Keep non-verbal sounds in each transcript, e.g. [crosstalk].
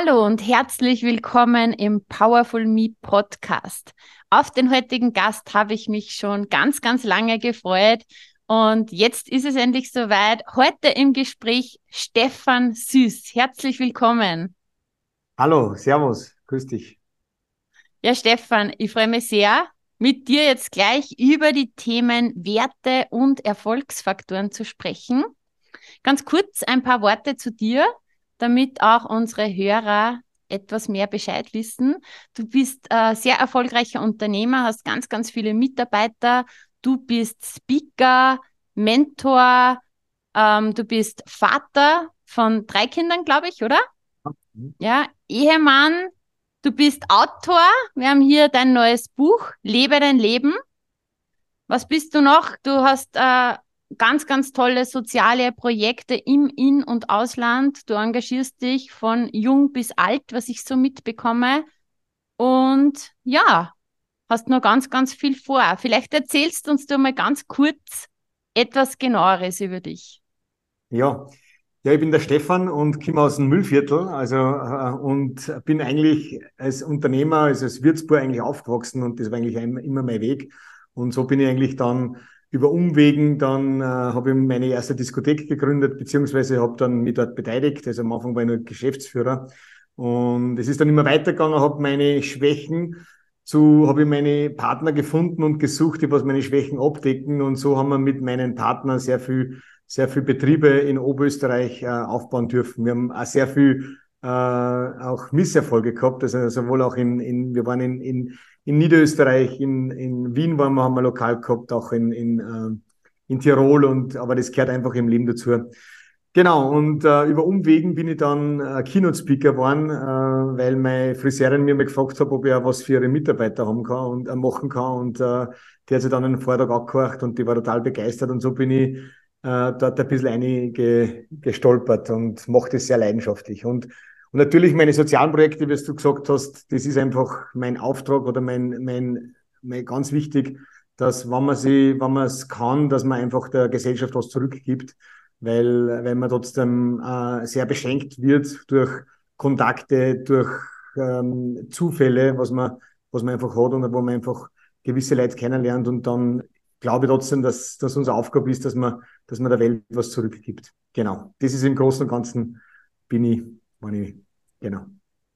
Hallo und herzlich willkommen im Powerful Me Podcast. Auf den heutigen Gast habe ich mich schon ganz, ganz lange gefreut. Und jetzt ist es endlich soweit. Heute im Gespräch Stefan Süß. Herzlich willkommen. Hallo, Servus, grüß dich. Ja, Stefan, ich freue mich sehr, mit dir jetzt gleich über die Themen Werte und Erfolgsfaktoren zu sprechen. Ganz kurz ein paar Worte zu dir damit auch unsere Hörer etwas mehr Bescheid wissen. Du bist äh, sehr erfolgreicher Unternehmer, hast ganz, ganz viele Mitarbeiter. Du bist Speaker, Mentor, ähm, du bist Vater von drei Kindern, glaube ich, oder? Mhm. Ja, Ehemann, du bist Autor. Wir haben hier dein neues Buch, Lebe dein Leben. Was bist du noch? Du hast äh, ganz, ganz tolle soziale Projekte im In- und Ausland. Du engagierst dich von jung bis alt, was ich so mitbekomme. Und ja, hast noch ganz, ganz viel vor. Vielleicht erzählst uns du mal ganz kurz etwas genaueres über dich. Ja, ja, ich bin der Stefan und komme aus dem Müllviertel, also äh, und bin eigentlich als Unternehmer, also als Würzburg eigentlich aufgewachsen und das war eigentlich immer mein Weg. Und so bin ich eigentlich dann über Umwegen dann äh, habe ich meine erste Diskothek gegründet, beziehungsweise habe dann mich dort beteiligt. Also am Anfang war ich nur Geschäftsführer. Und es ist dann immer weitergegangen, habe meine Schwächen zu, habe ich meine Partner gefunden und gesucht, die was meine Schwächen abdecken. Und so haben wir mit meinen Partnern sehr viel, sehr viel Betriebe in Oberösterreich äh, aufbauen dürfen. Wir haben auch sehr viel äh, auch Misserfolge gehabt, also sowohl auch in, in wir waren in, in in Niederösterreich, in, in Wien waren wir, haben wir lokal gehabt, auch in, in, äh, in Tirol und aber das gehört einfach im Leben dazu. Genau, und äh, über Umwegen bin ich dann äh, Keynote-Speaker geworden, äh, weil meine Friseurin mir mal gefragt hat, ob ich auch was für ihre Mitarbeiter haben kann und äh, machen kann. Und äh, die hat sich dann einen Vortrag angehört und die war total begeistert. Und so bin ich äh, dort ein bisschen eingestolpert und mache das sehr leidenschaftlich. Und und natürlich meine sozialen Projekte, wie du gesagt hast, das ist einfach mein Auftrag oder mein, mein, mein ganz wichtig, dass wenn man sie, wenn man es kann, dass man einfach der Gesellschaft was zurückgibt, weil, weil man trotzdem äh, sehr beschenkt wird durch Kontakte, durch ähm, Zufälle, was man, was man einfach hat und wo man einfach gewisse Leute kennenlernt und dann glaube ich trotzdem, dass, dass unsere Aufgabe ist, dass man, dass man der Welt was zurückgibt. Genau. Das ist im Großen und Ganzen bin ich Money. Genau.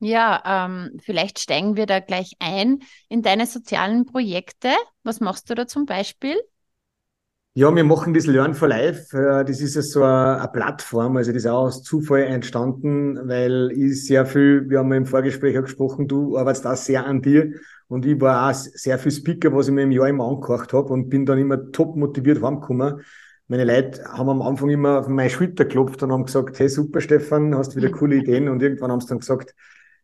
Ja, ähm, vielleicht steigen wir da gleich ein in deine sozialen Projekte. Was machst du da zum Beispiel? Ja, wir machen das Learn for Life. Äh, das ist ja so eine, Plattform, also das ist auch aus Zufall entstanden, weil ich sehr viel, wir haben im Vorgespräch auch gesprochen, du arbeitest auch sehr an dir und ich war auch sehr viel Speaker, was ich mir im Jahr immer angehört habe und bin dann immer top motiviert heimgekommen meine Leute haben am Anfang immer auf meine Schulter geklopft und haben gesagt, hey super Stefan, hast wieder [laughs] coole Ideen und irgendwann haben sie dann gesagt,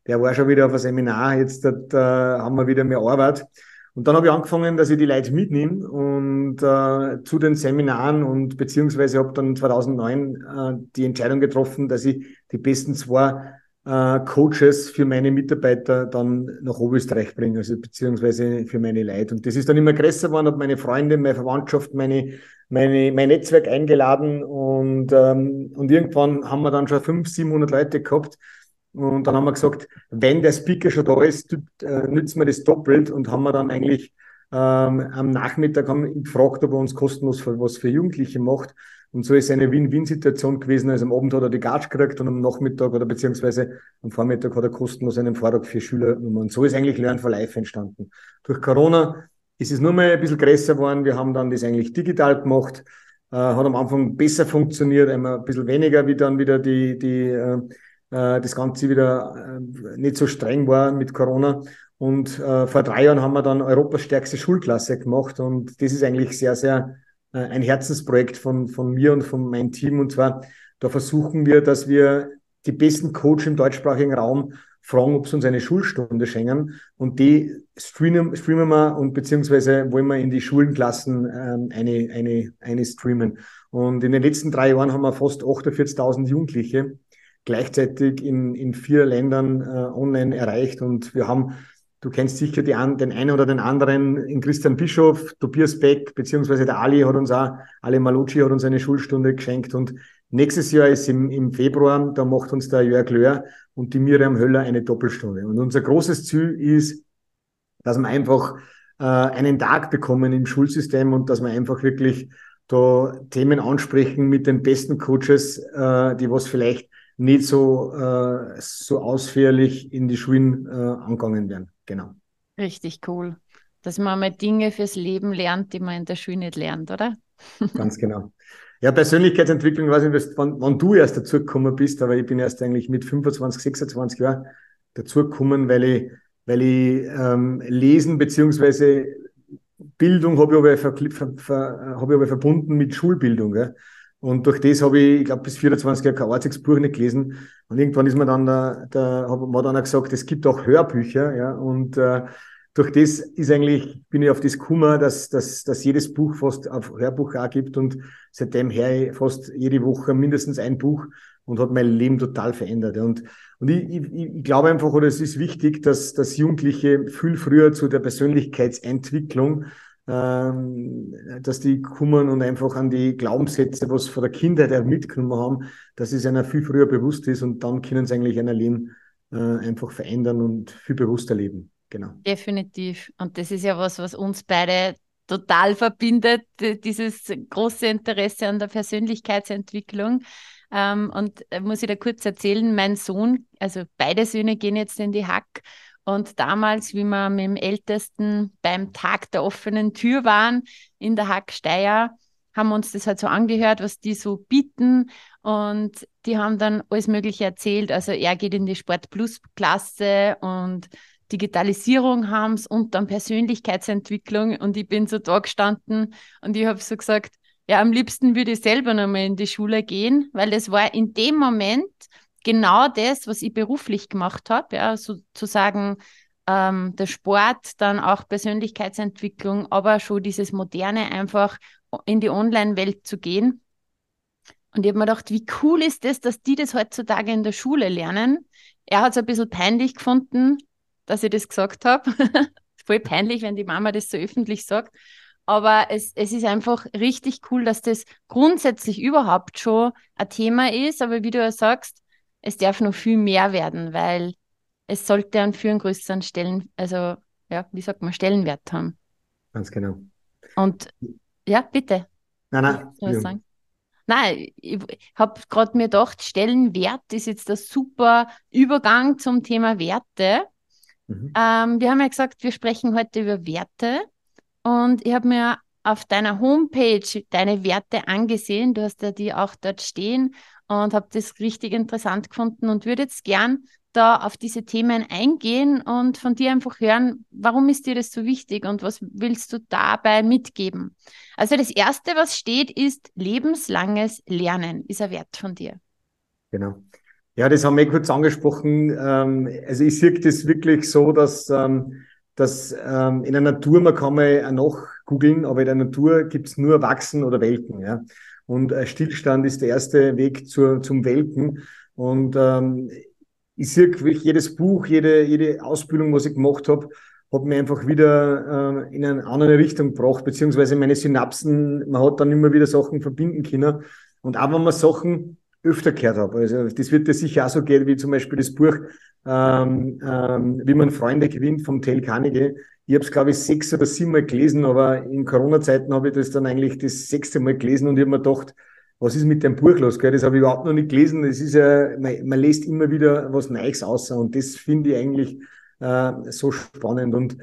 der war schon wieder auf ein Seminar, jetzt äh, haben wir wieder mehr Arbeit. Und dann habe ich angefangen, dass ich die Leute mitnehme und äh, zu den Seminaren und beziehungsweise habe dann 2009 äh, die Entscheidung getroffen, dass ich die besten zwei äh, Coaches für meine Mitarbeiter dann nach Oberösterreich bringe, also beziehungsweise für meine Leute. Und das ist dann immer größer geworden, habe meine Freunde, meine Verwandtschaft, meine meine, mein Netzwerk eingeladen und, ähm, und irgendwann haben wir dann schon 500, 700 Leute gehabt. Und dann haben wir gesagt, wenn der Speaker schon da ist, äh, nützen wir das doppelt und haben wir dann eigentlich ähm, am Nachmittag haben gefragt, ob er uns kostenlos für, was für Jugendliche macht. Und so ist eine Win-Win-Situation gewesen. Also am Abend hat er die Gatsch gekriegt und am Nachmittag oder beziehungsweise am Vormittag hat er kostenlos einen Vortrag für Schüler. Und so ist eigentlich Learn for Life entstanden. Durch Corona ist es nur mal ein bisschen größer geworden. Wir haben dann das eigentlich digital gemacht. Äh, hat am Anfang besser funktioniert, einmal ein bisschen weniger, wie dann wieder die, die, äh, äh, das Ganze wieder äh, nicht so streng war mit Corona. Und äh, vor drei Jahren haben wir dann Europas stärkste Schulklasse gemacht. Und das ist eigentlich sehr, sehr äh, ein Herzensprojekt von, von mir und von meinem Team. Und zwar, da versuchen wir, dass wir die besten Coach im deutschsprachigen Raum fragen, ob sie uns eine Schulstunde schenken. Und die streamen, streamen wir und beziehungsweise wollen wir in die Schulenklassen ähm, eine, eine, eine streamen. Und in den letzten drei Jahren haben wir fast 48.000 Jugendliche gleichzeitig in, in vier Ländern äh, online erreicht. Und wir haben, du kennst sicher die, den einen oder den anderen, in Christian Bischof, Tobias Beck, beziehungsweise der Ali hat uns auch, Ali Malucci hat uns eine Schulstunde geschenkt. Und nächstes Jahr ist im, im Februar, da macht uns der Jörg Löhr und die Miriam Höller eine Doppelstunde. Und unser großes Ziel ist, dass wir einfach äh, einen Tag bekommen im Schulsystem und dass wir einfach wirklich da Themen ansprechen mit den besten Coaches, äh, die was vielleicht nicht so, äh, so ausführlich in die Schulen äh, angegangen werden. Genau. Richtig cool. Dass man mal Dinge fürs Leben lernt, die man in der Schule nicht lernt, oder? Ganz genau. Ja, Persönlichkeitsentwicklung, weiß nicht, wann, wann du erst dazugekommen bist, aber ich bin erst eigentlich mit 25, 26 Jahren dazugekommen, weil ich, weil ich ähm, Lesen beziehungsweise Bildung habe ich aber, ver, ver, ver, hab ich aber verbunden mit Schulbildung. Gell? Und durch das habe ich, ich glaube, bis 24 Jahre kein einziges Buch nicht gelesen. Und irgendwann ist mir dann, da, da hat man dann auch gesagt, es gibt auch Hörbücher, ja. Und äh, durch das ist eigentlich, bin ich auf das gekommen, dass, dass, dass jedes Buch fast auf Hörbuch auch gibt. Und seitdem her fast jede Woche mindestens ein Buch und hat mein Leben total verändert. Und, und ich, ich, ich glaube einfach, oder es ist wichtig, dass, dass Jugendliche viel früher zu der Persönlichkeitsentwicklung ähm, dass die kommen und einfach an die Glaubenssätze, was von der Kindheit her mitgenommen haben, dass es einer viel früher bewusst ist und dann können sie eigentlich ein Leben äh, einfach verändern und viel bewusster leben. Genau. Definitiv. Und das ist ja was, was uns beide total verbindet, dieses große Interesse an der Persönlichkeitsentwicklung. Ähm, und äh, muss ich da kurz erzählen, mein Sohn, also beide Söhne gehen jetzt in die Hack und damals, wie wir mit dem Ältesten beim Tag der offenen Tür waren in der Hacksteier, haben wir uns das halt so angehört, was die so bieten. Und die haben dann alles Mögliche erzählt. Also er geht in die Sport Plus Klasse und Digitalisierung haben es und dann Persönlichkeitsentwicklung. Und ich bin so da gestanden und ich habe so gesagt, ja, am liebsten würde ich selber nochmal in die Schule gehen, weil das war in dem Moment genau das, was ich beruflich gemacht habe, ja, sozusagen ähm, der Sport, dann auch Persönlichkeitsentwicklung, aber schon dieses Moderne einfach in die Online-Welt zu gehen. Und ich habe mir gedacht, wie cool ist das, dass die das heutzutage in der Schule lernen. Er hat es ein bisschen peinlich gefunden, dass ich das gesagt habe. [laughs] Voll peinlich, wenn die Mama das so öffentlich sagt. Aber es, es ist einfach richtig cool, dass das grundsätzlich überhaupt schon ein Thema ist. Aber wie du ja sagst, es darf noch viel mehr werden, weil es sollte einen viel größeren Stellen, also ja, wie sagt man, Stellenwert haben. Ganz genau. Und ja, bitte. Nein, nein. Ich sagen. Nein, ich habe gerade mir gedacht, Stellenwert ist jetzt der super Übergang zum Thema Werte. Mhm. Ähm, wir haben ja gesagt, wir sprechen heute über Werte. Und ich habe mir auf deiner Homepage deine Werte angesehen. Du hast ja die auch dort stehen und habe das richtig interessant gefunden und würde jetzt gern da auf diese Themen eingehen und von dir einfach hören, warum ist dir das so wichtig und was willst du dabei mitgeben? Also das Erste, was steht, ist lebenslanges Lernen, ist ein Wert von dir. Genau. Ja, das haben wir kurz angesprochen. Ähm, also ich sehe das wirklich so, dass, ähm, dass ähm, in der Natur, man kann mal noch googeln, aber in der Natur gibt es nur Wachsen oder Welken. Ja? Und Stillstand ist der erste Weg zur, zum Welten. Und ähm, ich sehe wirklich jedes Buch, jede, jede Ausbildung, was ich gemacht habe, hat mir einfach wieder äh, in eine andere Richtung gebracht, beziehungsweise meine Synapsen, man hat dann immer wieder Sachen verbinden können. Und auch wenn man Sachen öfter gehört habe, also das wird dir sicher auch so gehen, wie zum Beispiel das Buch ähm, ähm, Wie man Freunde gewinnt vom Tel Carnegie. Ich habe es, glaube ich, sechs oder sieben Mal gelesen, aber in Corona-Zeiten habe ich das dann eigentlich das sechste Mal gelesen und ich habe mir gedacht, was ist mit dem Buch los? Gell? Das habe ich überhaupt noch nicht gelesen. Das ist ja, man, man liest immer wieder was Neues außer und das finde ich eigentlich äh, so spannend. Und,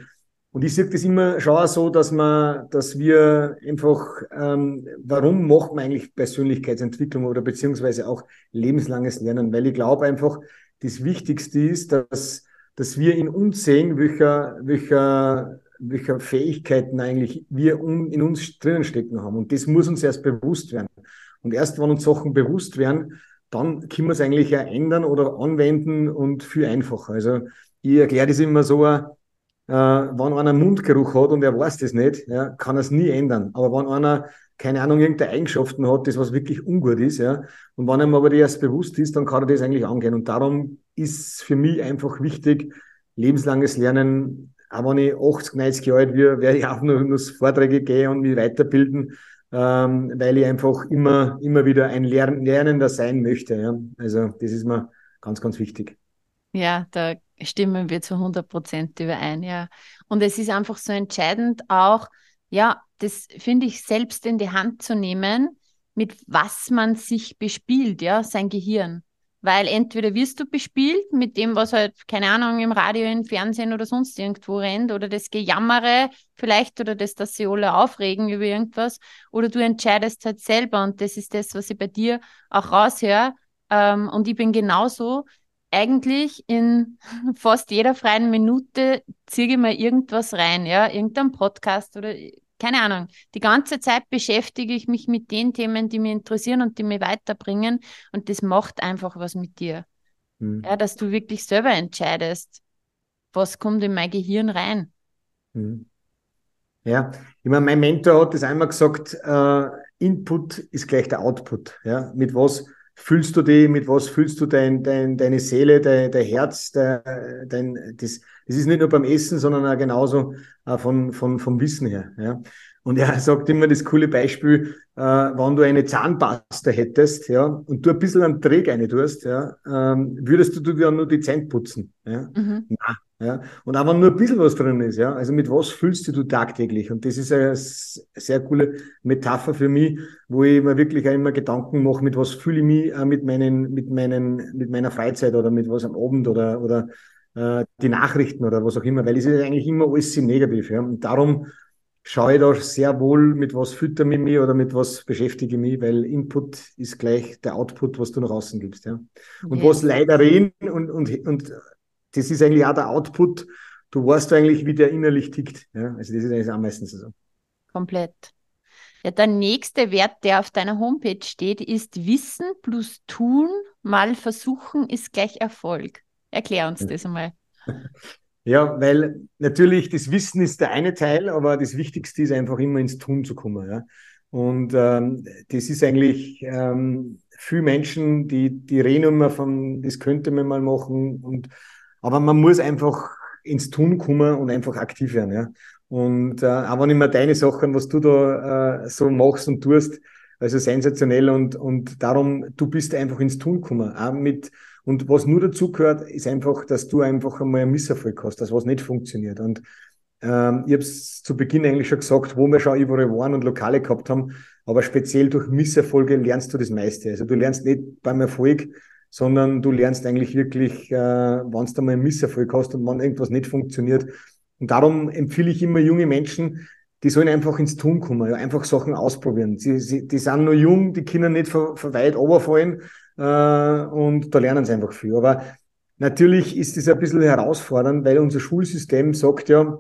und ich sehe das immer schon auch so, dass man, dass wir einfach, ähm, warum macht man eigentlich Persönlichkeitsentwicklung oder beziehungsweise auch lebenslanges Lernen? Weil ich glaube einfach, das Wichtigste ist, dass dass wir in uns sehen, welche, welche, welche Fähigkeiten eigentlich wir in uns drinnen stecken haben. Und das muss uns erst bewusst werden. Und erst wenn uns Sachen bewusst werden, dann können wir es eigentlich ja ändern oder anwenden und viel einfacher. Also ich erkläre das immer so, äh, wenn einer Mundgeruch hat und er weiß das nicht, ja, kann er es nie ändern. Aber wenn einer keine Ahnung, irgendeine Eigenschaften hat, das was wirklich ungut ist, ja. Und wenn ihm aber das erst bewusst ist, dann kann er das eigentlich angehen. Und darum ist für mich einfach wichtig, lebenslanges Lernen, auch wenn ich 80, 90 Jahre alt bin, werde ich auch nur, nur Vorträge gehen und mich weiterbilden, ähm, weil ich einfach immer, immer wieder ein Lern Lernender sein möchte. Ja. Also das ist mir ganz, ganz wichtig. Ja, da stimmen wir zu 100 Prozent überein, ja. Und es ist einfach so entscheidend auch, ja, das finde ich selbst in die Hand zu nehmen, mit was man sich bespielt, ja, sein Gehirn. Weil entweder wirst du bespielt mit dem, was halt, keine Ahnung, im Radio, im Fernsehen oder sonst irgendwo rennt, oder das Gejammere vielleicht, oder das, dass sie alle aufregen über irgendwas, oder du entscheidest halt selber und das ist das, was ich bei dir auch raushöre. Ähm, und ich bin genauso, eigentlich in [laughs] fast jeder freien Minute ziehe ich mir irgendwas rein, ja, irgendein Podcast oder keine Ahnung, die ganze Zeit beschäftige ich mich mit den Themen, die mich interessieren und die mich weiterbringen. Und das macht einfach was mit dir. Mhm. Ja, dass du wirklich selber entscheidest, was kommt in mein Gehirn rein. Mhm. Ja, ich meine, mein Mentor hat das einmal gesagt, äh, Input ist gleich der Output. Ja, mit was fühlst du dich, mit was fühlst du dein, dein, deine Seele, dein, dein Herz, dein, dein, das, das ist nicht nur beim Essen, sondern auch genauso äh, von, von, vom Wissen her. Ja. Und er sagt immer das coole Beispiel, äh, wenn du eine Zahnpasta hättest, ja, und du ein bisschen einen Träg rein tust, ja, ähm, würdest du dir nur die Zähne putzen. Ja? Mhm. Nein, ja? Und auch wenn nur ein bisschen was drin ist, ja, also mit was fühlst du tagtäglich? Und das ist eine sehr coole Metapher für mich, wo ich mir wirklich auch immer Gedanken mache, mit was fühle ich mich äh, mit meinen, mit meinen, mit meiner Freizeit oder mit was am Abend oder, oder äh, die Nachrichten oder was auch immer, weil es ist eigentlich immer alles Negativ, ja. Und darum schaue ich da sehr wohl, mit was fütter ich mich oder mit was beschäftige ich mich, weil Input ist gleich der Output, was du nach außen gibst, ja. Und ja. was leider reden und, und, und das ist eigentlich auch der Output. Du weißt eigentlich, wie der innerlich tickt. Ja? Also das ist eigentlich auch meistens so. Komplett. Ja, der nächste Wert, der auf deiner Homepage steht, ist Wissen plus Tun mal Versuchen ist gleich Erfolg. Erklär uns das einmal. [laughs] Ja, weil natürlich das Wissen ist der eine Teil, aber das Wichtigste ist einfach immer ins Tun zu kommen. Ja? Und ähm, das ist eigentlich ähm, viele Menschen, die, die reden immer von, das könnte man mal machen und aber man muss einfach ins Tun kommen und einfach aktiv werden. Ja. Und äh, auch wenn immer deine Sachen, was du da äh, so machst und tust, also sensationell und, und darum, du bist einfach ins Tun gekommen. Auch mit, und was nur dazu gehört, ist einfach, dass du einfach einmal einen Misserfolg hast, dass was nicht funktioniert. Und ähm, ich habe es zu Beginn eigentlich schon gesagt, wo wir schon überall waren und Lokale gehabt haben, aber speziell durch Misserfolge lernst du das meiste. Also du lernst nicht beim Erfolg, sondern du lernst eigentlich wirklich, äh, wann du mal einen Misserfolg hast und wann irgendwas nicht funktioniert. Und darum empfehle ich immer junge Menschen, die sollen einfach ins Tun kommen, ja, einfach Sachen ausprobieren. Sie, sie, die sind nur jung, die können nicht ver, ver weit runterfallen und da lernen sie einfach viel. Aber natürlich ist es ein bisschen herausfordernd, weil unser Schulsystem sagt ja,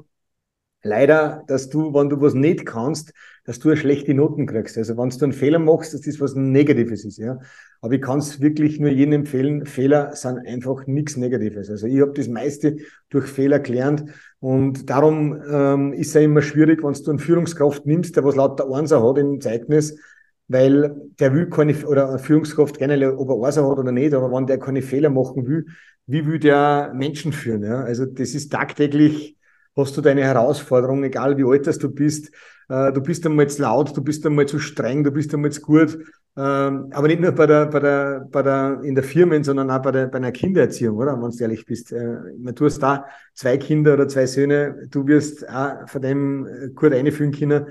leider, dass du, wenn du was nicht kannst, dass du eine schlechte Noten kriegst. Also wenn du einen Fehler machst, dass das was Negatives ist, ja. Aber ich kann es wirklich nur jedem empfehlen, Fehler sind einfach nichts Negatives. Also ich habe das meiste durch Fehler gelernt und darum ähm, ist es ja immer schwierig, wenn du einen Führungskraft nimmst, der was lauter Einser hat im Zeugnis, weil der will keine, oder eine Führungskraft generell, ob er Einser hat oder nicht, aber wenn der keine Fehler machen will, wie will der Menschen führen? Ja? Also das ist tagtäglich hast du deine Herausforderung, egal wie alt du bist. Äh, du bist einmal zu laut, du bist einmal zu streng, du bist einmal zu gut. Ähm, aber nicht nur bei der, bei der, bei der, in der Firmen, sondern auch bei der, bei einer Kindererziehung, oder? Wenn du ehrlich bist. Äh, du hast da zwei Kinder oder zwei Söhne, du wirst auch von dem äh, gut einführen können.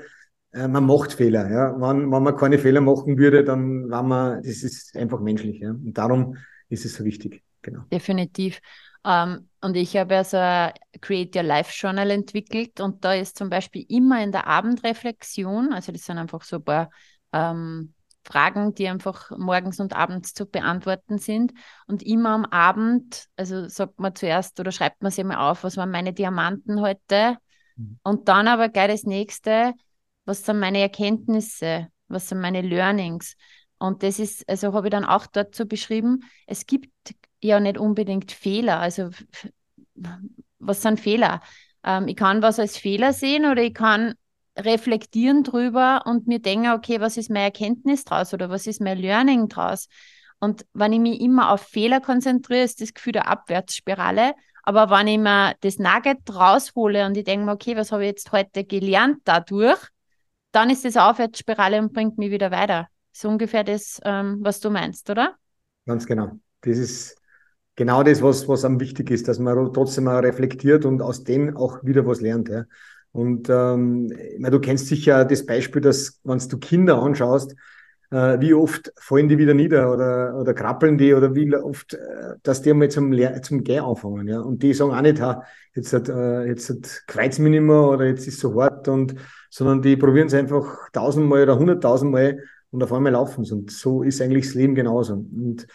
Man macht Fehler, ja. Wenn, wenn man keine Fehler machen würde, dann war man, das ist einfach menschlich, ja. Und darum ist es so wichtig. Genau. Definitiv. Um, ähm, und ich habe ja so ein Create Your Life Journal entwickelt und da ist zum Beispiel immer in der Abendreflexion, also das sind einfach so ein paar ähm, Fragen, die einfach morgens und abends zu beantworten sind. Und immer am Abend, also sagt man zuerst oder schreibt man sich mal auf, was waren meine Diamanten heute? Mhm. Und dann aber gleich das nächste, was sind meine Erkenntnisse? Was sind meine Learnings? Und das ist, also habe ich dann auch dort so beschrieben, es gibt ja nicht unbedingt Fehler. Also was sind Fehler? Ähm, ich kann was als Fehler sehen oder ich kann reflektieren drüber und mir denken, okay, was ist meine Erkenntnis draus oder was ist mein Learning draus? Und wenn ich mich immer auf Fehler konzentriere, ist das Gefühl der Abwärtsspirale. Aber wenn ich mir das Nugget raushole und ich denke mir, okay, was habe ich jetzt heute gelernt dadurch, dann ist das Aufwärtsspirale und bringt mich wieder weiter. So ungefähr das, ähm, was du meinst, oder? Ganz genau. Das ist genau das, was, was am wichtig ist, dass man trotzdem mal reflektiert und aus dem auch wieder was lernt. Ja. Und ähm, meine, du kennst sicher das Beispiel, dass, wenn du Kinder anschaust, äh, wie oft fallen die wieder nieder oder, oder krabbeln die oder wie oft, äh, dass die einmal zum, zum Gehen anfangen. Ja? Und die sagen auch nicht, ha, jetzt hat, äh, jetzt hat kreuzt mich nicht mehr oder jetzt ist so hart und, sondern die probieren es einfach tausendmal oder hunderttausendmal und auf einmal laufen. Und so ist eigentlich das Leben genauso. Und,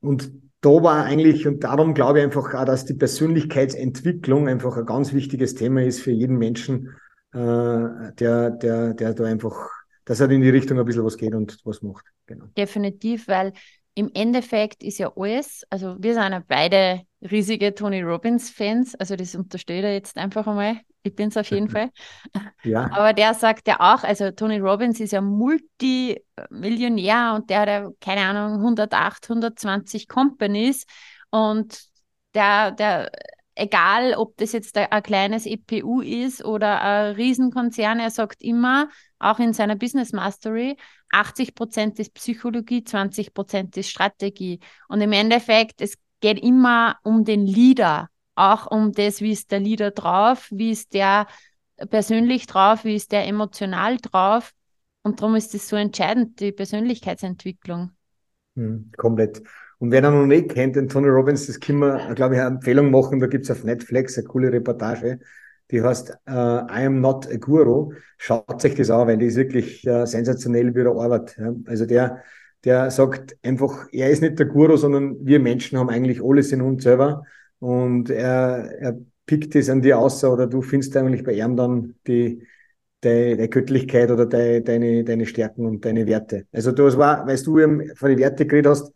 und da war eigentlich, und darum glaube ich einfach auch, dass die Persönlichkeitsentwicklung einfach ein ganz wichtiges Thema ist für jeden Menschen, äh, der, der, der da einfach, dass er in die Richtung ein bisschen was geht und was macht. Genau. Definitiv, weil im Endeffekt ist ja alles, also wir sind ja beide riesige Tony Robbins-Fans, also das untersteht er jetzt einfach einmal. Ich bin es auf jeden [laughs] Fall. Ja. Aber der sagt ja auch, also Tony Robbins ist ja Multimillionär und der hat ja, keine Ahnung, 108, 120 Companies und der, der, egal ob das jetzt ein kleines EPU ist oder ein Riesenkonzern, er sagt immer, auch in seiner Business Mastery, 80 Prozent ist Psychologie, 20 Prozent ist Strategie. Und im Endeffekt, es geht immer um den Leader, auch um das, wie ist der Leader drauf, wie ist der persönlich drauf, wie ist der emotional drauf. Und darum ist es so entscheidend, die Persönlichkeitsentwicklung. Hm, komplett. Und wer noch nicht kennt, den Tony Robbins, das können wir, glaube ich, eine Empfehlung machen. Da gibt es auf Netflix eine coole Reportage, die heißt uh, I am not a Guru. Schaut euch das an, weil die ist wirklich uh, sensationell, wie er arbeitet. Ja. Also der, der sagt einfach, er ist nicht der Guru, sondern wir Menschen haben eigentlich alles in uns selber. Und er, er pickt es an dir aus oder du findest eigentlich bei ihm dann die, deine Göttlichkeit oder deine, deine, deine Stärken und deine Werte. Also das war, weißt du, von den Werte geredet hast,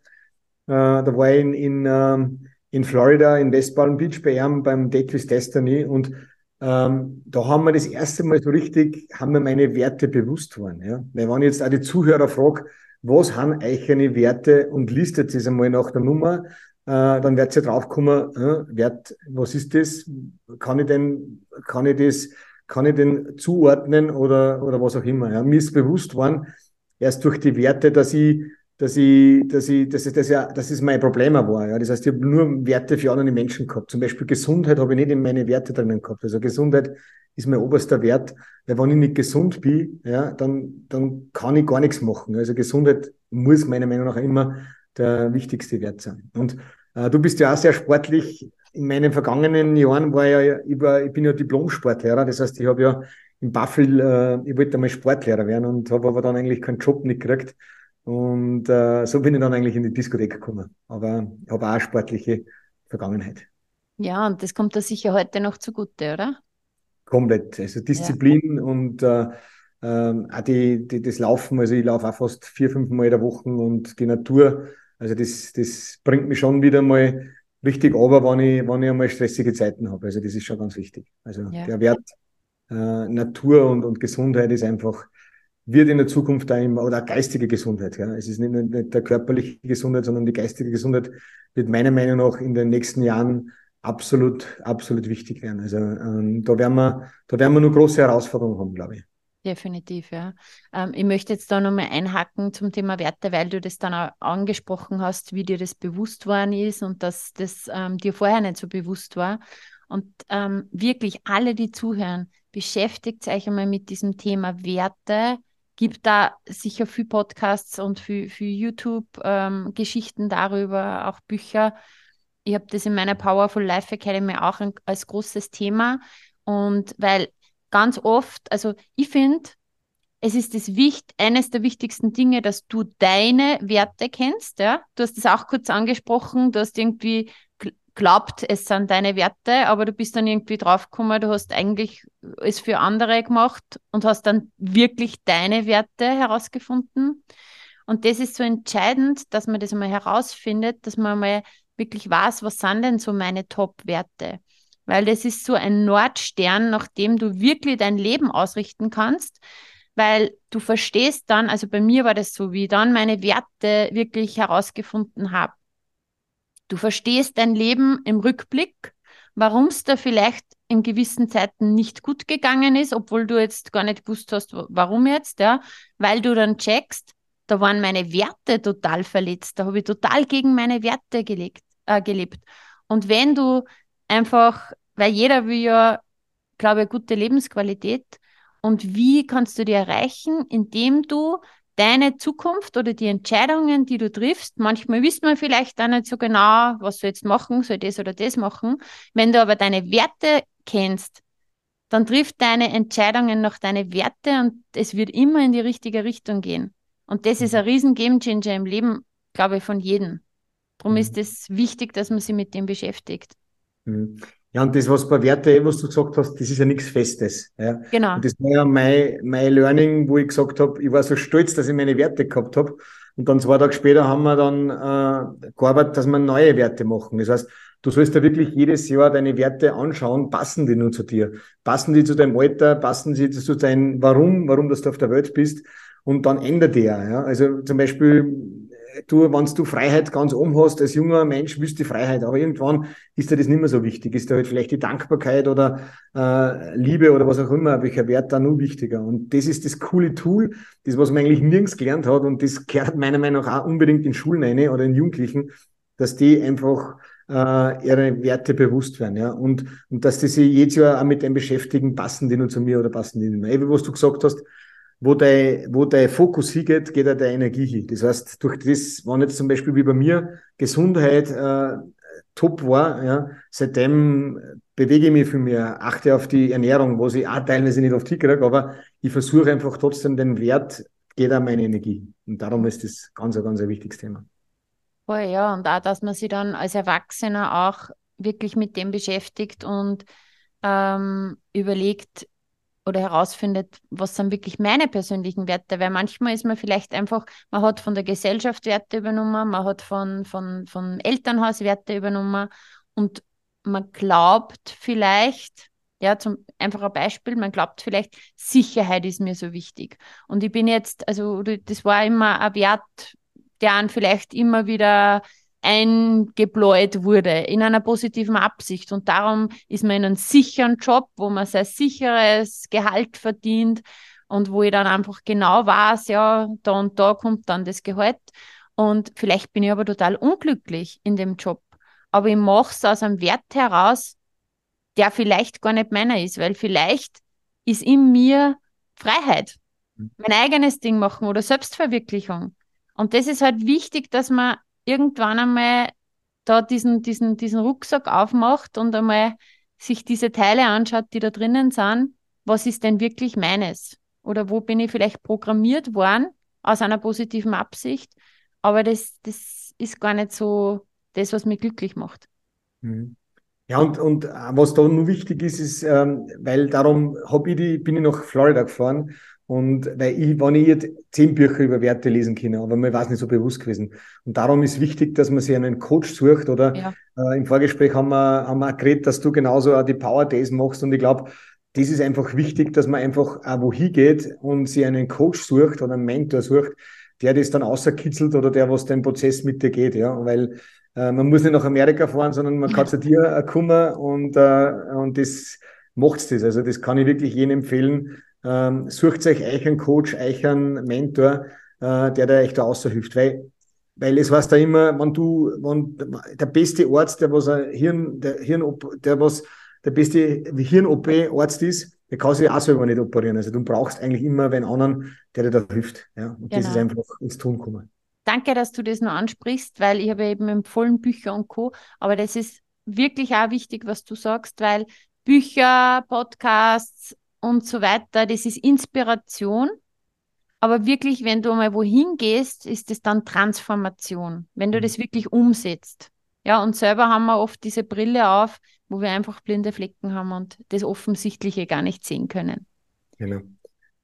äh, da war ich in, in, ähm, in Florida, in West Palm Beach bei ihm beim Date with Destiny und ähm, da haben wir das erste Mal so richtig, haben wir meine Werte bewusst worden. Ja? Weil wenn ich jetzt auch die Zuhörer frage, was haben euch eine Werte und listet es einmal nach der Nummer, äh, dann wird ihr draufkommen, äh, Wert, was ist das? Kann ich denn, kann ich das, kann ich den zuordnen oder, oder was auch immer. Ja. Mir ist bewusst worden, erst durch die Werte, dass ich, dass ich, dass ich, dass ich, dass ja, dass es mein Problem war. Ja. Das heißt, ich habe nur Werte für andere Menschen gehabt. Zum Beispiel Gesundheit habe ich nicht in meine Werte drinnen gehabt. Also Gesundheit ist mein oberster Wert, weil wenn ich nicht gesund bin, ja, dann, dann kann ich gar nichts machen. Also Gesundheit muss meiner Meinung nach immer der wichtigste Wert sein. Und äh, du bist ja auch sehr sportlich. In meinen vergangenen Jahren war ja, ich, war, ich bin ja Diplom-Sportlehrer. Das heißt, ich habe ja in Buffel, äh, ich wollte einmal Sportlehrer werden und habe aber dann eigentlich keinen Job nicht gekriegt. Und äh, so bin ich dann eigentlich in die Diskothek gekommen. Aber ich habe auch eine sportliche Vergangenheit. Ja, und das kommt da sicher heute noch zugute, oder? Komplett. Also Disziplin ja. und äh, ähm, auch die, die, das Laufen. Also ich laufe auch fast vier, fünf Mal in der Woche und die Natur also das, das bringt mich schon wieder mal richtig aber, wenn ich, wenn ich einmal stressige Zeiten habe. Also das ist schon ganz wichtig. Also ja. der Wert äh, Natur und, und Gesundheit ist einfach, wird in der Zukunft da immer, oder geistige Gesundheit. Ja. Es ist nicht, nicht der körperliche Gesundheit, sondern die geistige Gesundheit wird meiner Meinung nach in den nächsten Jahren absolut, absolut wichtig werden. Also ähm, da werden wir, da werden wir nur große Herausforderungen haben, glaube ich. Definitiv, ja. Ähm, ich möchte jetzt da nochmal einhaken zum Thema Werte, weil du das dann auch angesprochen hast, wie dir das bewusst worden ist und dass das ähm, dir vorher nicht so bewusst war. Und ähm, wirklich alle, die zuhören, beschäftigt euch einmal mit diesem Thema Werte. Gibt da sicher viel Podcasts und viel, viel YouTube-Geschichten ähm, darüber, auch Bücher. Ich habe das in meiner Powerful Life Academy auch ein, als großes Thema. Und weil ganz oft, also ich finde, es ist das Wicht, eines der wichtigsten Dinge, dass du deine Werte kennst. Ja? Du hast es auch kurz angesprochen, du hast irgendwie glaubt, es sind deine Werte, aber du bist dann irgendwie draufgekommen, du hast eigentlich es für andere gemacht und hast dann wirklich deine Werte herausgefunden. Und das ist so entscheidend, dass man das einmal herausfindet, dass man mal wirklich weiß, was sind denn so meine Top-Werte. Weil das ist so ein Nordstern, nach dem du wirklich dein Leben ausrichten kannst, weil du verstehst dann, also bei mir war das so, wie ich dann meine Werte wirklich herausgefunden habe. Du verstehst dein Leben im Rückblick, warum es da vielleicht in gewissen Zeiten nicht gut gegangen ist, obwohl du jetzt gar nicht gewusst hast, warum jetzt, ja, weil du dann checkst, da waren meine Werte total verletzt, da habe ich total gegen meine Werte gelegt, äh, gelebt. Und wenn du einfach, weil jeder will ja, glaube ich, gute Lebensqualität, und wie kannst du die erreichen, indem du deine Zukunft oder die Entscheidungen, die du triffst, manchmal wissen wir vielleicht auch nicht so genau, was du jetzt machen, soll das oder das machen. Wenn du aber deine Werte kennst, dann trifft deine Entscheidungen nach deine Werte und es wird immer in die richtige Richtung gehen. Und das ist ein mhm. riesen Gamechanger im Leben, glaube ich, von jedem. Darum mhm. ist es wichtig, dass man sich mit dem beschäftigt. Ja, und das, was bei Werte, was du gesagt hast, das ist ja nichts Festes. Ja. Genau. Und das war ja mein, mein Learning, wo ich gesagt habe, ich war so stolz, dass ich meine Werte gehabt habe. Und dann zwei Tage später haben wir dann äh, gearbeitet, dass wir neue Werte machen. Das heißt, du sollst ja wirklich jedes Jahr deine Werte anschauen, passen die nur zu dir? Passen die zu deinem Alter? Passen sie zu deinem Warum, warum dass du auf der Welt bist? Und dann ändert der. Ja? Also zum Beispiel du, wenn du Freiheit ganz oben hast, als junger Mensch willst du die Freiheit, aber irgendwann ist dir das nicht mehr so wichtig. Ist dir halt vielleicht die Dankbarkeit oder äh, Liebe oder was auch immer, welcher Wert da nur wichtiger. Und das ist das coole Tool, das, was man eigentlich nirgends gelernt hat und das gehört meiner Meinung nach auch unbedingt in Schulen rein oder in Jugendlichen, dass die einfach äh, ihre Werte bewusst werden, ja. Und, und dass die sich jedes Jahr auch mit dem beschäftigen, passen die nur zu mir oder passen die nicht mehr. Eben, was du gesagt hast, wo dein, wo dein Fokus hingeht, geht auch deine Energie hin. Das heißt, durch das, wenn jetzt zum Beispiel wie bei mir Gesundheit äh, top war, ja, seitdem bewege ich mich für mich, achte auf die Ernährung, wo ich auch teilweise nicht auf die kriege, aber ich versuche einfach trotzdem den Wert, geht auch meine Energie. Und darum ist das ganz, ganz ein wichtiges Thema. Oh ja, und auch, dass man sich dann als Erwachsener auch wirklich mit dem beschäftigt und ähm, überlegt, oder herausfindet, was sind wirklich meine persönlichen Werte, weil manchmal ist man vielleicht einfach, man hat von der Gesellschaft Werte übernommen, man hat von, von, von Elternhaus Werte übernommen und man glaubt vielleicht, ja, zum einfacher Beispiel, man glaubt vielleicht, Sicherheit ist mir so wichtig. Und ich bin jetzt, also das war immer ein Wert, der an vielleicht immer wieder eingebläut wurde in einer positiven Absicht. Und darum ist man in einem sicheren Job, wo man sein sicheres Gehalt verdient und wo ich dann einfach genau weiß, ja, da und da kommt dann das Gehalt. Und vielleicht bin ich aber total unglücklich in dem Job. Aber ich mache es aus einem Wert heraus, der vielleicht gar nicht meiner ist, weil vielleicht ist in mir Freiheit, hm. mein eigenes Ding machen oder Selbstverwirklichung. Und das ist halt wichtig, dass man irgendwann einmal da diesen, diesen, diesen Rucksack aufmacht und einmal sich diese Teile anschaut, die da drinnen sind, was ist denn wirklich meines? Oder wo bin ich vielleicht programmiert worden aus einer positiven Absicht? Aber das, das ist gar nicht so das, was mich glücklich macht. Mhm. Ja, und, und äh, was da nur wichtig ist, ist, ähm, weil darum ich die, bin ich nach Florida gefahren und weil ich, wenn ich jetzt zehn Bücher über Werte lesen kann, aber mir war es nicht so bewusst gewesen. Und darum ist wichtig, dass man sich einen Coach sucht oder ja. äh, im Vorgespräch haben wir, haben wir auch geredet, dass du genauso auch die Power Days machst und ich glaube, das ist einfach wichtig, dass man einfach auch wohin geht und sich einen Coach sucht oder einen Mentor sucht, der das dann außerkitzelt oder der, was den Prozess mit dir geht, ja, weil äh, man muss nicht nach Amerika fahren, sondern man kann [laughs] zu dir kommen und, äh, und das macht's das. Also das kann ich wirklich jedem empfehlen, ähm, sucht euch einen Coach, euch einen Mentor, äh, der da echt da außerhilft, weil weil es weiß da immer, wenn du, wenn der beste Arzt, der was ein Hirn, der Hirn, der was der beste Hirn-OP-Arzt ist, der kann sich auch selber nicht operieren. Also du brauchst eigentlich immer einen anderen, der dir da hilft. Ja? Und genau. das ist einfach ins Tun kommen. Danke, dass du das noch ansprichst, weil ich habe eben empfohlen Bücher und Co. Aber das ist wirklich auch wichtig, was du sagst, weil Bücher, Podcasts, und so weiter, das ist Inspiration. Aber wirklich, wenn du mal wohin gehst, ist es dann Transformation, wenn du mhm. das wirklich umsetzt. Ja, und selber haben wir oft diese Brille auf, wo wir einfach blinde Flecken haben und das Offensichtliche gar nicht sehen können. Genau.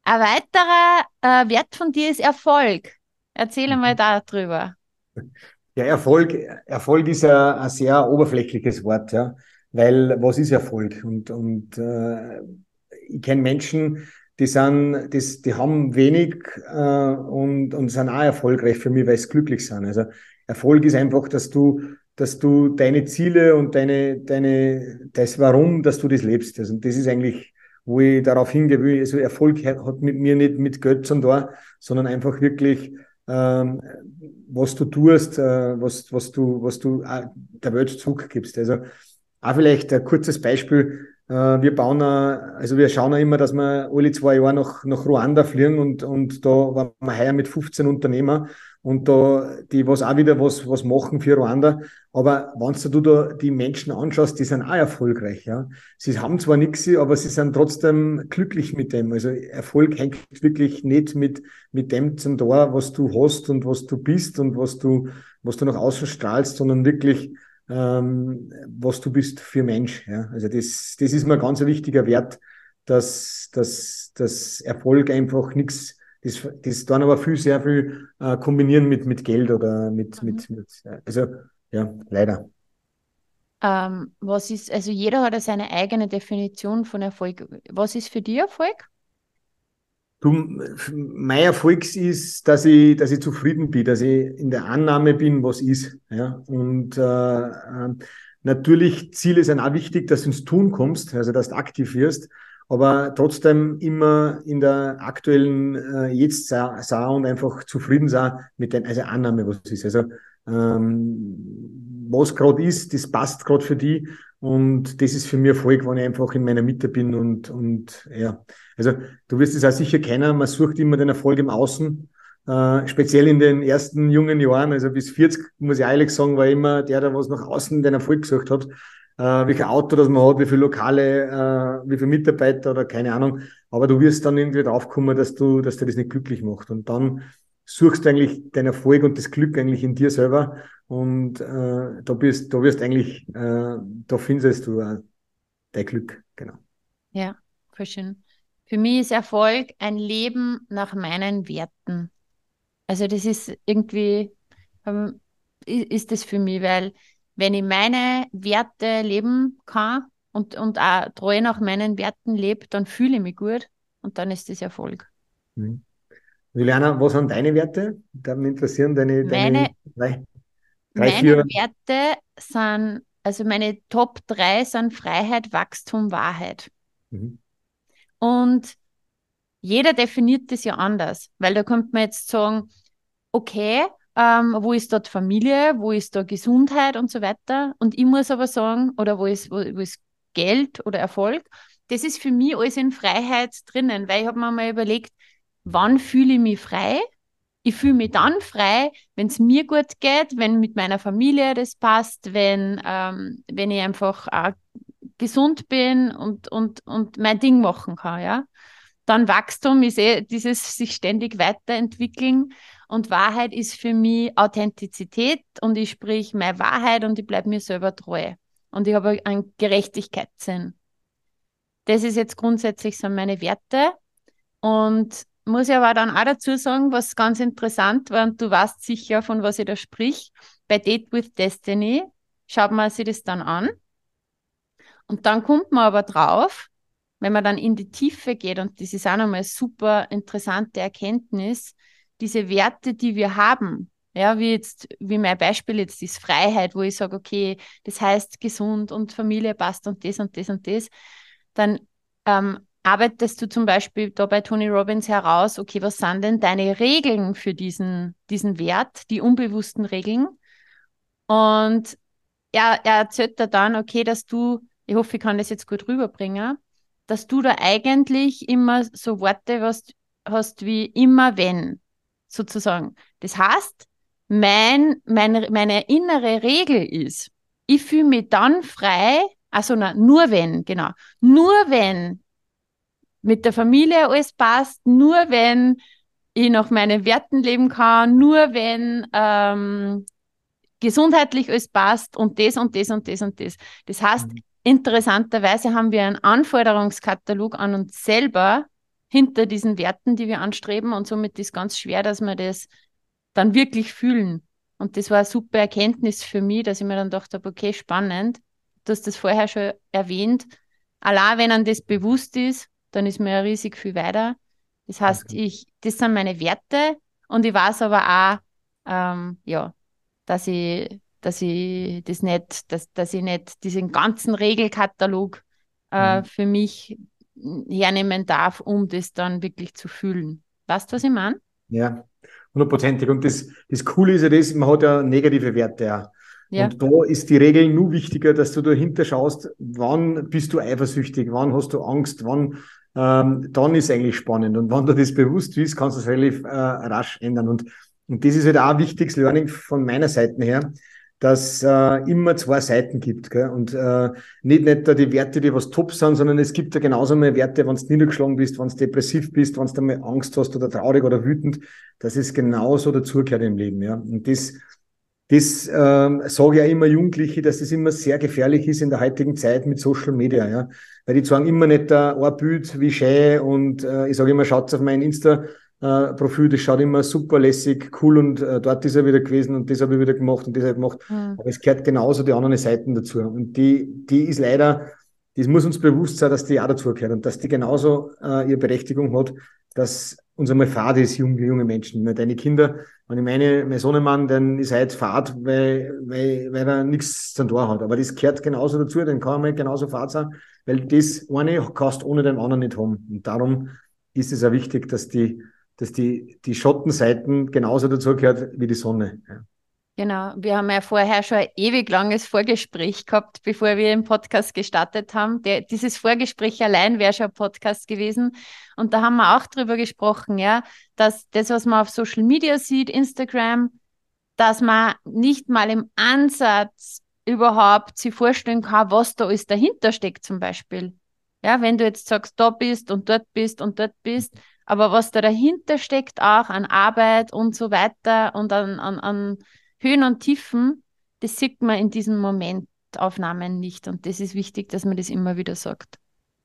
Ein weiterer äh, Wert von dir ist Erfolg. Erzähl mhm. mal darüber. Ja, Erfolg, Erfolg ist ja ein sehr oberflächliches Wort, ja. Weil was ist Erfolg? Und, und äh, ich kenne Menschen, die sind, das, die haben wenig äh, und, und sind auch erfolgreich für mich, weil sie glücklich sind. Also Erfolg ist einfach, dass du, dass du deine Ziele und deine, deine, das Warum, dass du das lebst. Also das ist eigentlich, wo ich darauf hingehe. Also Erfolg hat mit mir nicht mit Geld zu tun, sondern einfach wirklich ähm, was du tust, äh, was, was du, was du äh, der Welt zurückgibst. Also auch vielleicht ein kurzes Beispiel. Äh, wir bauen, also wir schauen immer, dass wir alle zwei Jahre nach, nach Ruanda fliegen und, und da waren wir heuer mit 15 Unternehmer und da, die was auch wieder was, was machen für Ruanda. Aber wenn du da die Menschen anschaust, die sind auch erfolgreich, ja. Sie haben zwar nichts, aber sie sind trotzdem glücklich mit dem. Also Erfolg hängt wirklich nicht mit, mit dem zum Tor, was du hast und was du bist und was du, was du nach außen strahlst, sondern wirklich, ähm, was du bist für Mensch, ja. Also das, das ist mir ganz ein wichtiger Wert, dass, dass, dass Erfolg einfach nichts das, das dann aber viel, sehr viel äh, kombinieren mit, mit Geld oder mit, mhm. mit, mit, also ja, leider. Ähm, was ist, also jeder hat ja seine eigene Definition von Erfolg. Was ist für dich Erfolg? Du, mein Erfolg ist, dass ich, dass ich zufrieden bin, dass ich in der Annahme bin, was ist. Ja? Und äh, äh natürlich, Ziele sind auch wichtig, dass du ins Tun kommst, also dass du aktiv wirst aber trotzdem immer in der aktuellen äh, jetzt sah, und einfach zufrieden sah mit den, also Annahme, was ist. Also ähm, was gerade ist, das passt gerade für die und das ist für mich Erfolg, wenn ich einfach in meiner Mitte bin und, und ja, also du wirst es auch sicher kennen, man sucht immer den Erfolg im Außen, äh, speziell in den ersten jungen Jahren, also bis 40, muss ich ehrlich sagen, war immer der, der was nach außen den Erfolg gesucht hat äh, welches Auto das man hat, wie viele Lokale, äh, wie viele Mitarbeiter oder keine Ahnung. Aber du wirst dann irgendwie draufkommen, dass du, dass dir das nicht glücklich macht. Und dann suchst du eigentlich deinen Erfolg und das Glück eigentlich in dir selber. Und äh, da bist, da wirst eigentlich, äh, da findest du äh, dein Glück, genau. Ja, voll schön. Für mich ist Erfolg ein Leben nach meinen Werten. Also das ist irgendwie, ähm, ist das für mich, weil wenn ich meine Werte leben kann und, und auch treu nach meinen Werten lebe, dann fühle ich mich gut und dann ist das Erfolg. Mhm. Juliana, was sind deine Werte? Da mich interessieren deine, meine, drei, drei meine vier... Werte sind, also meine Top 3 sind Freiheit, Wachstum, Wahrheit. Mhm. Und jeder definiert das ja anders, weil da kommt man jetzt sagen, okay, ähm, wo ist dort Familie, wo ist da Gesundheit und so weiter. Und ich muss aber sagen, oder wo ist, wo, wo ist Geld oder Erfolg, das ist für mich alles in Freiheit drinnen, weil ich habe mir mal überlegt, wann fühle ich mich frei? Ich fühle mich dann frei, wenn es mir gut geht, wenn mit meiner Familie das passt, wenn, ähm, wenn ich einfach auch gesund bin und, und, und mein Ding machen kann, ja. Dann Wachstum ist eh dieses sich ständig weiterentwickeln und Wahrheit ist für mich Authentizität und ich sprich meine Wahrheit und ich bleibe mir selber treu. Und ich habe einen Gerechtigkeitssinn. Das ist jetzt grundsätzlich so meine Werte. Und muss ich aber dann auch dazu sagen, was ganz interessant war, und du weißt sicher, von was ich da sprich. Bei Date with Destiny schaut man sich das dann an. Und dann kommt man aber drauf, wenn man dann in die Tiefe geht, und das ist auch nochmal super interessante Erkenntnis, diese Werte, die wir haben, ja, wie jetzt, wie mein Beispiel jetzt ist Freiheit, wo ich sage, okay, das heißt gesund und Familie passt und das und das und das, dann ähm, arbeitest du zum Beispiel da bei Tony Robbins heraus, okay, was sind denn deine Regeln für diesen, diesen Wert, die unbewussten Regeln? Und er, er erzählt da dann, okay, dass du, ich hoffe, ich kann das jetzt gut rüberbringen, dass du da eigentlich immer so Worte hast, hast wie immer wenn sozusagen. Das heißt, mein, meine, meine innere Regel ist, ich fühle mich dann frei, also nur wenn, genau, nur wenn mit der Familie alles passt, nur wenn ich nach meinen Werten leben kann, nur wenn ähm, gesundheitlich alles passt und das und das und das und das. Das heißt, mhm. interessanterweise haben wir einen Anforderungskatalog an uns selber, hinter diesen Werten, die wir anstreben. Und somit ist ganz schwer, dass man das dann wirklich fühlen. Und das war eine super Erkenntnis für mich, dass ich mir dann dachte, okay, spannend. Du hast das vorher schon erwähnt. Allein wenn einem das bewusst ist, dann ist mir ja riesig viel weiter. Das heißt, okay. ich, das sind meine Werte und ich weiß aber auch, ähm, ja, dass ich, dass ich das nicht, dass, dass ich nicht diesen ganzen Regelkatalog äh, mhm. für mich hernehmen darf, um das dann wirklich zu fühlen. Weißt du, was ich meine? Ja, hundertprozentig. Und das, das Coole ist ja das, man hat ja negative Werte ja. Ja. Und da ist die Regel nur wichtiger, dass du dahinter schaust, wann bist du eifersüchtig, wann hast du Angst, wann ähm, dann ist eigentlich spannend. Und wenn du das bewusst bist, kannst du es relativ äh, rasch ändern. Und, und das ist halt auch ein wichtiges Learning von meiner Seite her, dass äh, immer zwei Seiten gibt. Gell? Und äh, nicht, nicht da die Werte, die was top sind, sondern es gibt da genauso mal Werte, wenn du niedergeschlagen bist, wenn du depressiv bist, wenn du mal Angst hast oder traurig oder wütend. Das ist genauso dazugehört im Leben. Ja? Und das das ähm, sage ja immer Jugendliche, dass das immer sehr gefährlich ist in der heutigen Zeit mit Social Media, ja. Weil die sagen immer nicht da ein Bild wie schön und äh, ich sage immer, schaut auf mein Insta-Profil, das schaut immer super lässig, cool und äh, dort ist er wieder gewesen und das habe ich wieder gemacht und das habe ich gemacht. Mhm. Aber es gehört genauso die anderen Seiten dazu. Und die, die ist leider, das muss uns bewusst sein, dass die auch dazu gehört und dass die genauso äh, ihre Berechtigung hat, dass uns einmal Fahrt ist, junge, junge Menschen. Deine Kinder, wenn ich meine, mein Sohnemann, dann ist halt Fahrt, weil, weil, weil er nichts zum Tor hat. Aber das gehört genauso dazu, dann kann er mal genauso Fahrt sein, weil das eine kannst ohne den anderen nicht haben. Und darum ist es auch wichtig, dass die, dass die, die Schattenseiten genauso dazu gehört wie die Sonne. Ja. Genau, wir haben ja vorher schon ein ewig langes Vorgespräch gehabt, bevor wir den Podcast gestartet haben. Der, dieses Vorgespräch allein wäre schon ein Podcast gewesen. Und da haben wir auch drüber gesprochen, ja, dass das, was man auf Social Media sieht, Instagram, dass man nicht mal im Ansatz überhaupt sich vorstellen kann, was da alles dahinter steckt, zum Beispiel. Ja, wenn du jetzt sagst, da bist und dort bist und dort bist, aber was da dahinter steckt, auch an Arbeit und so weiter und an, an, an Höhen und Tiefen, das sieht man in diesen Momentaufnahmen nicht. Und das ist wichtig, dass man das immer wieder sagt.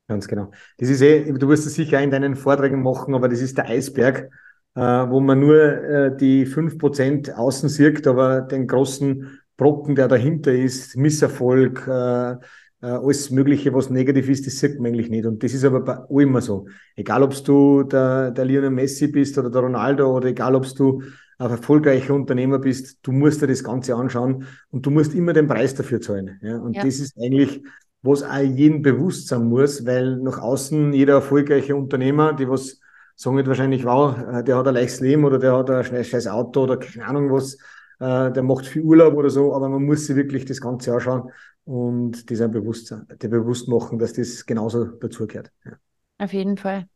Ganz genau. Das ist eh, du wirst es sicher in deinen Vorträgen machen, aber das ist der Eisberg, äh, wo man nur äh, die fünf Prozent außen sieht, aber den großen Brocken, der dahinter ist, Misserfolg, äh, äh, alles Mögliche, was negativ ist, das sieht man eigentlich nicht. Und das ist aber bei allem immer so. Egal, ob du der, der Lionel Messi bist oder der Ronaldo oder egal, ob du ein erfolgreicher Unternehmer bist, du musst dir das Ganze anschauen und du musst immer den Preis dafür zahlen. Ja? Und ja. das ist eigentlich, was auch jedem bewusst sein muss, weil nach außen jeder erfolgreiche Unternehmer, die was sagen nicht wahrscheinlich, wow, äh, der hat ein leichtes Leben oder der hat ein scheiß Auto oder keine Ahnung was, äh, der macht viel Urlaub oder so, aber man muss sich wirklich das Ganze anschauen und ein Bewusstsein, der bewusst machen, dass das genauso dazugehört. Ja. Auf jeden Fall.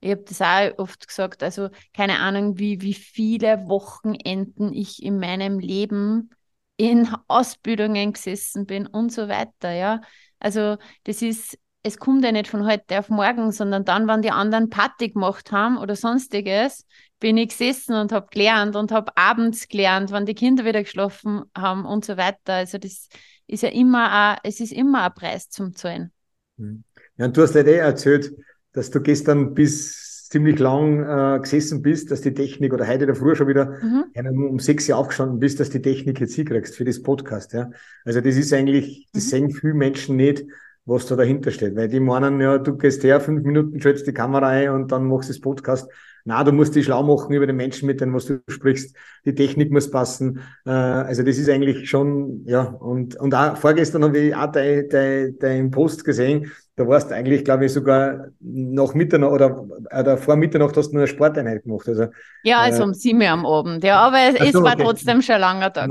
Ich habe das auch oft gesagt, also keine Ahnung, wie, wie viele Wochenenden ich in meinem Leben in Ausbildungen gesessen bin und so weiter, ja. Also das ist, es kommt ja nicht von heute auf morgen, sondern dann, wenn die anderen Party gemacht haben oder sonstiges, bin ich gesessen und habe gelernt und habe abends gelernt, wann die Kinder wieder geschlafen haben und so weiter. Also das ist ja immer, ein, es ist immer ein Preis zum Zahlen. Hm. Ja, und du hast halt eh erzählt, dass du gestern bis ziemlich lang äh, gesessen bist, dass die Technik oder heute früher schon wieder mhm. um sechs Uhr aufgestanden bist, dass die Technik jetzt hinkriegst für das Podcast. Ja. Also das ist eigentlich, das mhm. sehen viele Menschen nicht, was da dahinter steht. Weil die meinen, ja, du gehst her, fünf Minuten, schaltest die Kamera ein und dann machst du das Podcast. Na, du musst dich schlau machen über den Menschen, mit dem was du sprichst. Die Technik muss passen. Äh, also das ist eigentlich schon, ja, und, und auch vorgestern habe ich auch dein, dein, dein Post gesehen. Da warst du eigentlich, glaube ich, sogar nach Mitternacht oder, oder vor Mitternacht hast du nur eine Sporteinheit gemacht. Also, ja, also äh, um sieben Uhr am Abend, ja, aber es, es war okay. trotzdem schon ein langer Tag.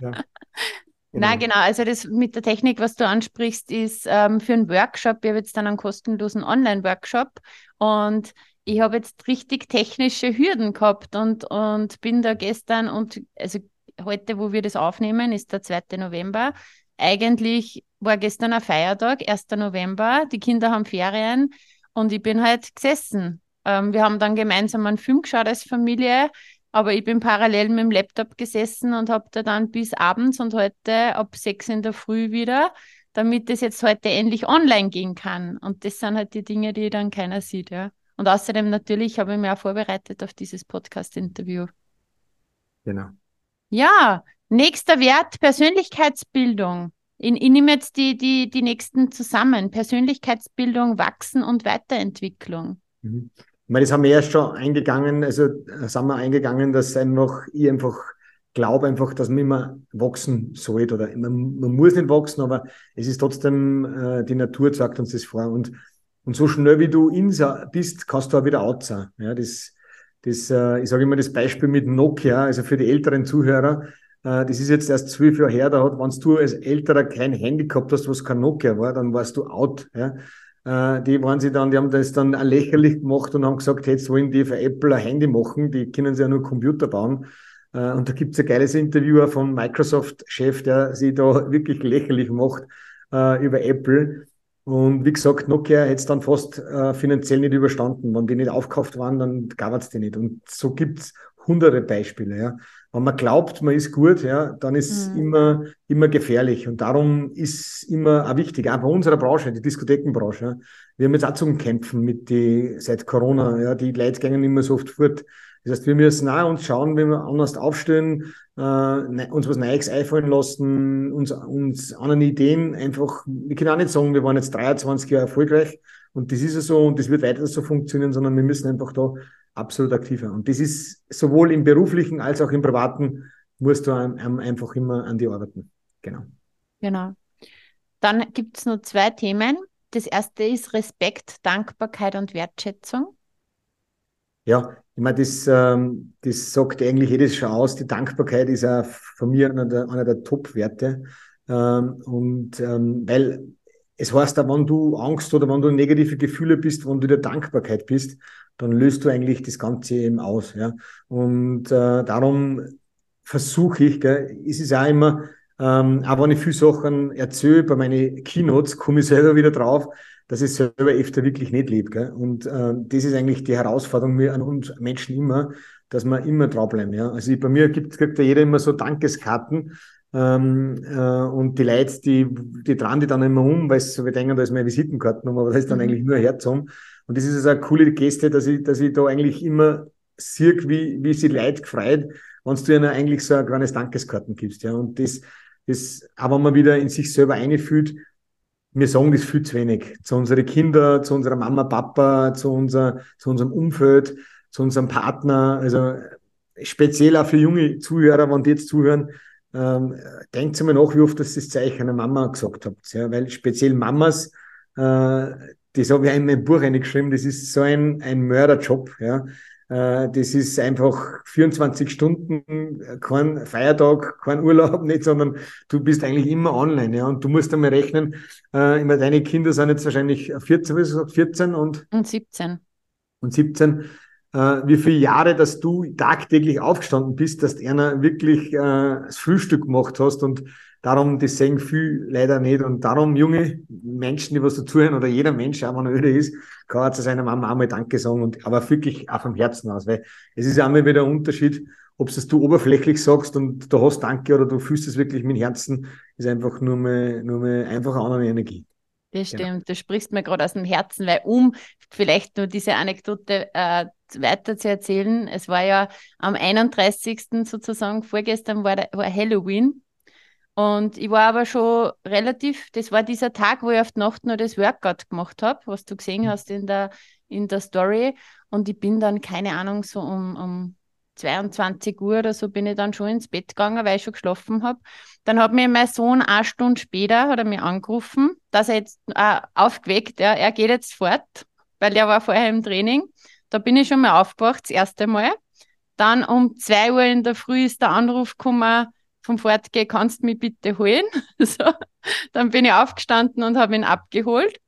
Ja. [laughs] Genau. Nein, genau. Also das mit der Technik, was du ansprichst, ist ähm, für einen Workshop. Ich habe jetzt dann einen kostenlosen Online-Workshop und ich habe jetzt richtig technische Hürden gehabt und, und bin da gestern und also heute, wo wir das aufnehmen, ist der 2. November. Eigentlich war gestern ein Feiertag, 1. November. Die Kinder haben Ferien und ich bin halt gesessen. Ähm, wir haben dann gemeinsam einen Film geschaut als Familie aber ich bin parallel mit dem Laptop gesessen und habe da dann bis abends und heute ab sechs in der Früh wieder, damit das jetzt heute endlich online gehen kann. Und das sind halt die Dinge, die dann keiner sieht, ja. Und außerdem natürlich habe ich mich auch vorbereitet auf dieses Podcast-Interview. Genau. Ja, nächster Wert, Persönlichkeitsbildung. Ich, ich nehme jetzt die, die, die nächsten zusammen. Persönlichkeitsbildung, Wachsen und Weiterentwicklung. Mhm. Ich meine, das haben wir ja schon eingegangen, also sind wir eingegangen, dass einfach, ich einfach glaube einfach, dass man immer wachsen sollte oder man, man muss nicht wachsen, aber es ist trotzdem, äh, die Natur zeigt uns das vor und, und so schnell wie du in bist, kannst du auch wieder out sein. Ja, das, das, äh, ich sage immer das Beispiel mit Nokia, also für die älteren Zuhörer, äh, das ist jetzt erst zwölf Jahre her, da hat, wenn du als Älterer kein Handy gehabt hast, was kein Nokia war, dann warst du out. Ja. Äh, die waren sie dann, die haben das dann lächerlich gemacht und haben gesagt, jetzt wollen die für Apple ein Handy machen, die können sie ja nur Computer bauen. Äh, und da gibt es ein geiles Interview vom Microsoft-Chef, der sie da [laughs] wirklich lächerlich macht äh, über Apple. Und wie gesagt, Nokia hätte es dann fast finanziell nicht überstanden. Wenn die nicht aufgekauft waren, dann gab es die nicht. Und so gibt es hunderte Beispiele. Ja. Wenn man glaubt, man ist gut, ja, dann ist es mhm. immer, immer gefährlich. Und darum ist immer auch wichtig, auch bei unserer Branche, die Diskothekenbranche. Ja. Wir haben jetzt auch zu kämpfen mit die, seit Corona. Ja, die Leute gehen immer so oft fort. Das heißt, wir müssen auch uns schauen, wie wir anders aufstellen, äh, ne, uns was Neues einfallen lassen, uns, uns anderen Ideen einfach, wir können auch nicht sagen, wir waren jetzt 23 Jahre erfolgreich und das ist ja so und das wird weiter so funktionieren, sondern wir müssen einfach da absolut aktiv werden. Und das ist sowohl im beruflichen als auch im privaten, musst du einfach immer an die arbeiten. Genau. Genau. Dann gibt es nur zwei Themen. Das erste ist Respekt, Dankbarkeit und Wertschätzung. Ja, ich meine, das, ähm, das sagt eigentlich jedes schon aus. Die Dankbarkeit ist auch von mir einer der, einer der Top-Werte. Ähm, und ähm, weil es heißt auch, wenn du Angst oder wenn du negative Gefühle bist, wenn du der Dankbarkeit bist, dann löst du eigentlich das Ganze eben aus. Ja? Und äh, darum versuche ich, gell, ist es auch immer, ähm, auch wenn ich viele Sachen erzähle bei meinen Keynotes, komme ich selber wieder drauf, dass ich selber öfter wirklich nicht lebe. Gell? Und äh, das ist eigentlich die Herausforderung an uns Menschen immer, dass wir immer draufbleiben. Ja? Also ich, bei mir gibt, kriegt ja jeder immer so Dankeskarten. Ähm, äh, und die Leute, die, die dran die dann immer um, weil wir denken, da ist meine Visitenkartennummer, aber das ist dann mhm. eigentlich nur Herz um. Und das ist also eine coole Geste, dass ich, dass ich da eigentlich immer sehe, wie, wie sie Leute gefreut, wenn du ihnen eigentlich so ein kleines Dankeskarten gibst. Ja? Und das, das, aber wenn man wieder in sich selber eingefühlt, wir sagen das viel zu wenig. Zu unseren Kindern, zu unserer Mama, Papa, zu, unser, zu unserem Umfeld, zu unserem Partner. Also speziell auch für junge Zuhörer, wenn die jetzt zuhören, ähm, denkt mal nach, wie oft das das Zeichen einer Mama gesagt habt. Ja? Weil speziell Mamas, äh, das habe ich in meinem Buch reingeschrieben, das ist so ein, ein Mörderjob. Ja? Äh, das ist einfach 24 Stunden, kein Feiertag, kein Urlaub nicht, sondern du bist eigentlich immer online. Ja? Und du musst einmal rechnen, äh, immer deine Kinder sind jetzt wahrscheinlich 14, 14 und, und 17. Und 17 äh, wie viele Jahre, dass du tagtäglich aufgestanden bist, dass du einer wirklich äh, das Frühstück gemacht hast und Darum, das sehen viel leider nicht. Und darum, junge Menschen, die was dazuhören, oder jeder Mensch, auch wenn er öde ist, kann er zu seiner Mama einmal Danke sagen, und, aber wirklich auch vom Herzen aus. Weil es ist einmal wieder ein Unterschied, ob es du oberflächlich sagst und du hast Danke oder du fühlst es wirklich mit Herzen, ist einfach nur mal, nur mal einfach eine andere Energie. Das genau. stimmt, genau. das sprichst mir gerade aus dem Herzen, weil um vielleicht nur diese Anekdote äh, weiter zu erzählen, es war ja am 31. sozusagen, vorgestern war, war Halloween und ich war aber schon relativ, das war dieser Tag, wo ich auf die Nacht nur das Workout gemacht habe, was du gesehen mhm. hast in der, in der Story. Und ich bin dann, keine Ahnung, so um, um 22 Uhr oder so bin ich dann schon ins Bett gegangen, weil ich schon geschlafen habe. Dann hat mir mein Sohn eine Stunde später hat er mich angerufen, dass er jetzt äh, aufgeweckt, ja, er geht jetzt fort, weil er war vorher im Training. Da bin ich schon mal aufgewacht, das erste Mal. Dann um zwei Uhr in der Früh ist der Anruf gekommen, vom Fortgehen, kannst du mich bitte holen? [laughs] so. Dann bin ich aufgestanden und habe ihn abgeholt.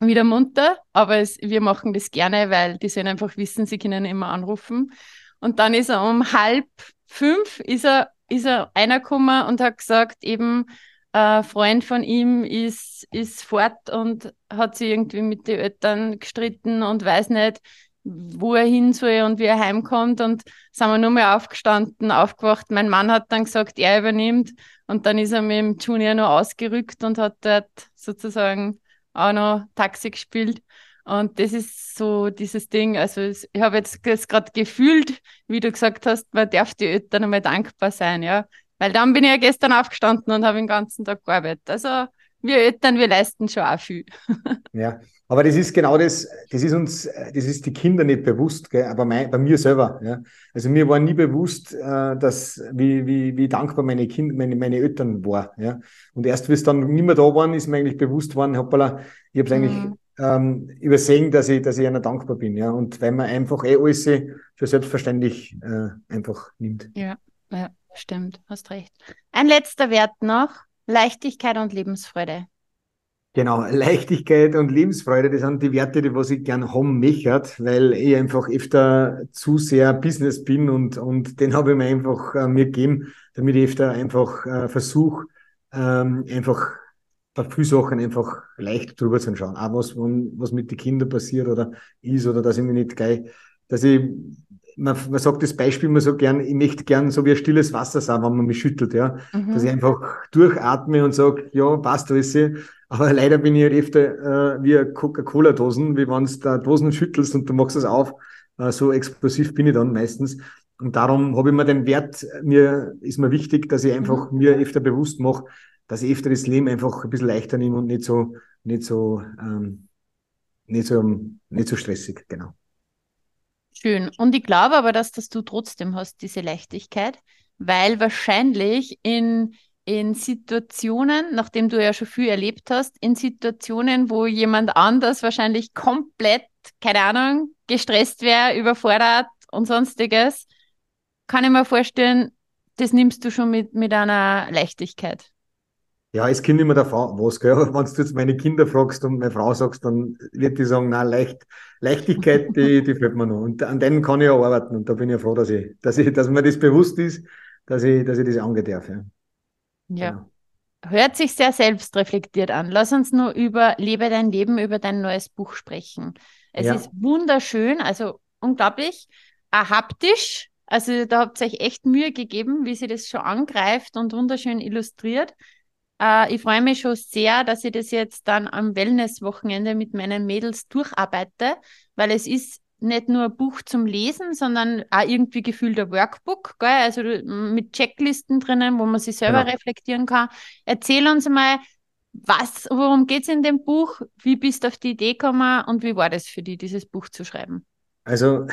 Wieder munter, aber es, wir machen das gerne, weil die sollen einfach wissen, sie können immer anrufen. Und dann ist er um halb fünf, ist er, ist er einer gekommen und hat gesagt, eben, ein Freund von ihm ist, ist fort und hat sich irgendwie mit den Eltern gestritten und weiß nicht, wo er hin soll und wie er heimkommt. Und sind wir nur mal aufgestanden, aufgewacht. Mein Mann hat dann gesagt, er übernimmt. Und dann ist er mit dem Junior noch ausgerückt und hat dort sozusagen auch noch Taxi gespielt. Und das ist so dieses Ding, also ich habe jetzt gerade gefühlt, wie du gesagt hast, man darf die Eltern einmal dankbar sein, ja. Weil dann bin ich ja gestern aufgestanden und habe den ganzen Tag gearbeitet. Also wir Eltern, wir leisten schon auch viel. [laughs] Ja, aber das ist genau das, das ist uns, das ist die Kinder nicht bewusst, gell? aber mein, bei mir selber. Ja? Also mir war nie bewusst, äh, dass, wie, wie, wie dankbar meine Kinder, meine, meine Eltern war. Ja? Und erst, wie es dann nicht mehr da waren, ist mir eigentlich bewusst worden, hoppala, ich habe es eigentlich mhm. ähm, übersehen, dass ich, dass ich einer dankbar bin. Ja? Und weil man einfach eh alles für selbstverständlich äh, einfach nimmt. Ja, ja, stimmt, hast recht. Ein letzter Wert noch, Leichtigkeit und Lebensfreude. Genau, Leichtigkeit und Lebensfreude, das sind die Werte, die was ich gern haben möchte, weil ich einfach öfter zu sehr Business bin und, und den habe ich mir einfach äh, mir gegeben, damit ich öfter einfach äh, versuche, ähm, einfach bei vielen Sachen einfach leicht drüber zu schauen. Auch was, was mit den Kindern passiert oder ist oder dass ich mich nicht geil, dass ich man, man sagt das Beispiel immer so gern, ich möchte gern so wie ein stilles Wasser sein, wenn man mich schüttelt, ja. Mhm. Dass ich einfach durchatme und sage, ja, passt alles. Aber leider bin ich halt öfter äh, wie Coca-Cola-Dosen, wie wenn du da Dosen schüttelst und du machst es auf. Äh, so explosiv bin ich dann meistens. Und darum habe ich mir den Wert, mir ist mir wichtig, dass ich einfach mhm. mir öfter bewusst mache, dass ich öfter das Leben einfach ein bisschen leichter nehme und nicht so, nicht so, ähm, nicht so, nicht so stressig, genau. Schön. Und ich glaube aber, dass, dass du trotzdem hast, diese Leichtigkeit, weil wahrscheinlich in, in Situationen, nachdem du ja schon viel erlebt hast, in Situationen, wo jemand anders wahrscheinlich komplett, keine Ahnung, gestresst wäre, überfordert und sonstiges, kann ich mir vorstellen, das nimmst du schon mit, mit einer Leichtigkeit. Ja, es kommt immer davon, was, gell? [laughs] Wenn du jetzt meine Kinder fragst und meine Frau sagst, dann wird die sagen, na, leicht, Leichtigkeit, die, die fällt mir noch. Und an denen kann ich ja arbeiten. Und da bin ich ja froh, dass ich, dass ich, dass mir das bewusst ist, dass ich, dass ich das angehen darf. Ja. ja. Genau. Hört sich sehr selbstreflektiert an. Lass uns nur über Lebe dein Leben, über dein neues Buch sprechen. Es ja. ist wunderschön, also unglaublich, haptisch. Also da habt ihr euch echt Mühe gegeben, wie sie das schon angreift und wunderschön illustriert. Äh, ich freue mich schon sehr, dass ich das jetzt dann am Wellness-Wochenende mit meinen Mädels durcharbeite, weil es ist nicht nur ein Buch zum Lesen, sondern auch irgendwie gefühlter Workbook, gell? also mit Checklisten drinnen, wo man sich selber. Genau. reflektieren kann. Erzähl uns mal, was, worum geht es in dem Buch? Wie bist du auf die Idee gekommen und wie war das für dich, dieses Buch zu schreiben? Also,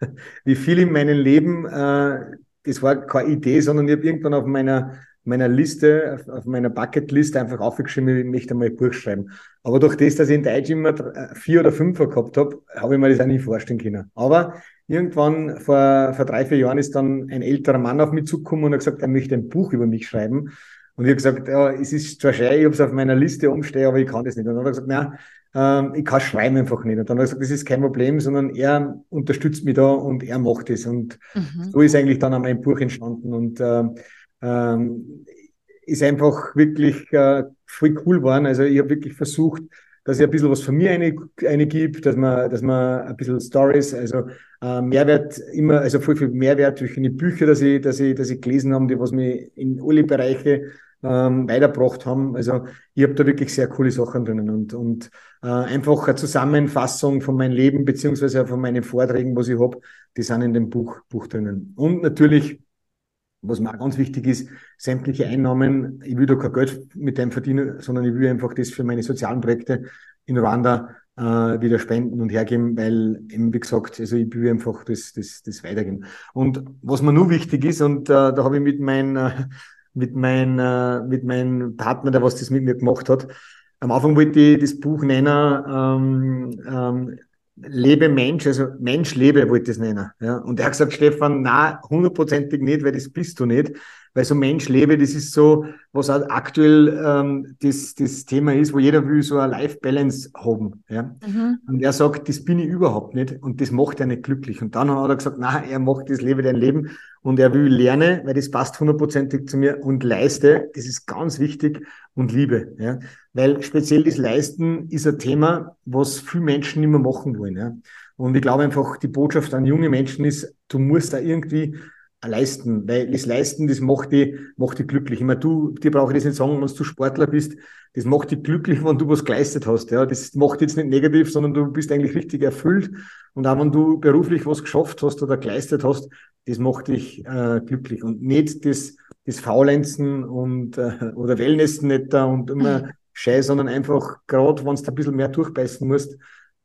[laughs] wie viel in meinem Leben, äh, das war keine Idee, sondern ich habe irgendwann auf meiner meiner Liste, auf, auf meiner Bucketlist einfach aufgeschrieben, ich möchte mal ein Buch schreiben. Aber durch das, dass ich in Deutsch immer äh, vier oder fünf gehabt habe, habe ich mir das auch nicht vorstellen können. Aber irgendwann vor, vor drei, vier Jahren ist dann ein älterer Mann auf mich zugekommen und hat gesagt, er möchte ein Buch über mich schreiben. Und ich habe gesagt, ja, es ist zwar schön, ich habe es auf meiner Liste umstehen, aber ich kann das nicht. Und dann hat er gesagt, nein, ähm, ich kann schreiben einfach nicht. Und dann hat er gesagt, das ist kein Problem, sondern er unterstützt mich da und er macht es. Und mhm. so ist eigentlich dann auch mein Buch entstanden. Und äh, ähm, ist einfach wirklich äh, voll cool geworden. Also ich habe wirklich versucht, dass ich ein bisschen was von mir eine, eine gibt, dass man, dass man ein bisschen Stories, also äh, Mehrwert immer, also voll viel Mehrwert durch die Bücher, dass ich, dass ich, dass ich gelesen habe, die was mich in alle Bereiche ähm, weitergebracht haben. Also ich habe da wirklich sehr coole Sachen drinnen und, und äh, einfach eine Zusammenfassung von meinem Leben beziehungsweise von meinen Vorträgen, was ich habe, die sind in dem Buch, Buch drinnen. Und natürlich was mir auch ganz wichtig ist, sämtliche Einnahmen, ich will da kein Geld mit dem verdienen, sondern ich will einfach das für meine sozialen Projekte in Rwanda äh, wieder spenden und hergeben, weil eben, wie gesagt, also ich will einfach das, das, das weitergeben. Und was mir nur wichtig ist, und äh, da habe ich mit meinem äh, mit mein, äh, mit meinem Partner, der was das mit mir gemacht hat, am Anfang wollte ich das Buch nennen, ähm, ähm, Lebe Mensch, also Mensch lebe, wollte ich es nennen. Ja. Und er hat gesagt, Stefan, na, hundertprozentig nicht, weil das bist du nicht. Weil so Mensch lebe, das ist so, was auch aktuell ähm, das, das Thema ist, wo jeder will so eine Life-Balance haben. Ja. Mhm. Und er sagt, das bin ich überhaupt nicht und das macht er nicht glücklich. Und dann hat er gesagt, na, er macht das Lebe dein Leben und er will lernen, weil das passt hundertprozentig zu mir und leiste, das ist ganz wichtig und Liebe. Ja. Weil speziell das Leisten ist ein Thema, was viele Menschen mehr machen wollen. Ja. Und ich glaube einfach, die Botschaft an junge Menschen ist, du musst da irgendwie leisten, weil das Leisten, das macht dich, macht dich glücklich. Ich meine, du, dir brauche ich das nicht sagen, wenn du Sportler bist, das macht dich glücklich, wenn du was geleistet hast. Ja, das macht jetzt nicht negativ, sondern du bist eigentlich richtig erfüllt. Und auch wenn du beruflich was geschafft hast oder geleistet hast, das macht dich äh, glücklich. Und nicht das, das Faulenzen und äh, oder Wellnessen nicht da und immer mhm. scheiß, sondern einfach, gerade wenn du ein bisschen mehr durchbeißen musst,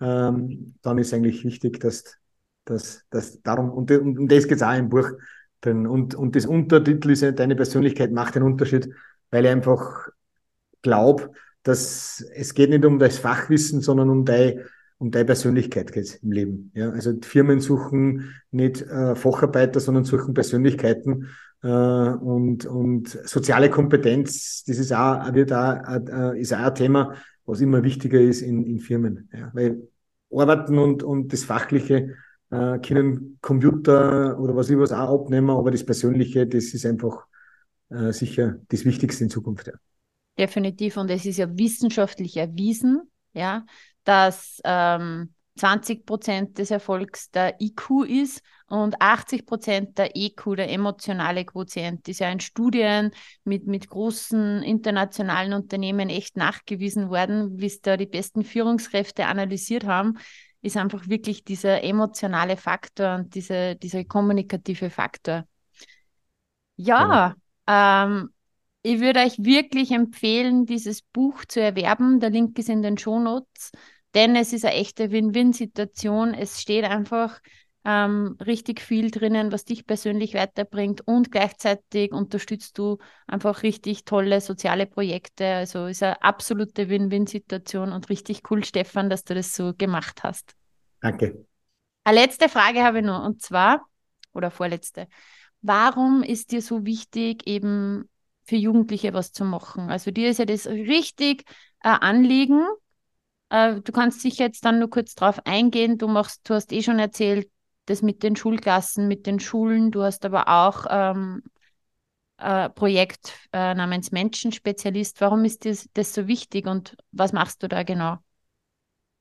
ähm, dann ist eigentlich wichtig, dass, dass, dass darum, und, und um das geht es auch im Buch drin. Und, und das Untertitel ist deine Persönlichkeit macht den Unterschied, weil ich einfach glaube, dass es geht nicht um das Fachwissen, sondern um deine, um deine Persönlichkeit geht's im Leben. Ja, also Firmen suchen nicht äh, Facharbeiter, sondern suchen Persönlichkeiten. Äh, und, und soziale Kompetenz, das ist auch, wird auch, äh, ist auch ein Thema, was immer wichtiger ist in, in Firmen. Ja, weil Arbeiten und, und das Fachliche äh, können Computer oder was ich was auch abnehmen, aber das Persönliche, das ist einfach äh, sicher das Wichtigste in Zukunft. Ja. Definitiv. Und es ist ja wissenschaftlich erwiesen, ja, dass ähm, 20 Prozent des Erfolgs der IQ ist und 80 Prozent der EQ, der emotionale Quotient, ist ja in Studien mit, mit großen internationalen Unternehmen echt nachgewiesen worden, wie es da die besten Führungskräfte analysiert haben, ist einfach wirklich dieser emotionale Faktor und diese, dieser kommunikative Faktor. Ja, ja. Ähm, ich würde euch wirklich empfehlen, dieses Buch zu erwerben. Der Link ist in den Shownotes, denn es ist eine echte Win-Win-Situation. Es steht einfach ähm, richtig viel drinnen, was dich persönlich weiterbringt und gleichzeitig unterstützt du einfach richtig tolle soziale Projekte. Also ist eine absolute Win-Win-Situation und richtig cool, Stefan, dass du das so gemacht hast. Danke. Eine letzte Frage habe ich noch und zwar, oder vorletzte. Warum ist dir so wichtig, eben für Jugendliche was zu machen. Also dir ist ja das richtig äh, Anliegen. Äh, du kannst sicher jetzt dann nur kurz drauf eingehen. Du machst, du hast eh schon erzählt, das mit den Schulklassen, mit den Schulen. Du hast aber auch ähm, äh, Projekt äh, namens Menschenspezialist. Warum ist das, das so wichtig und was machst du da genau?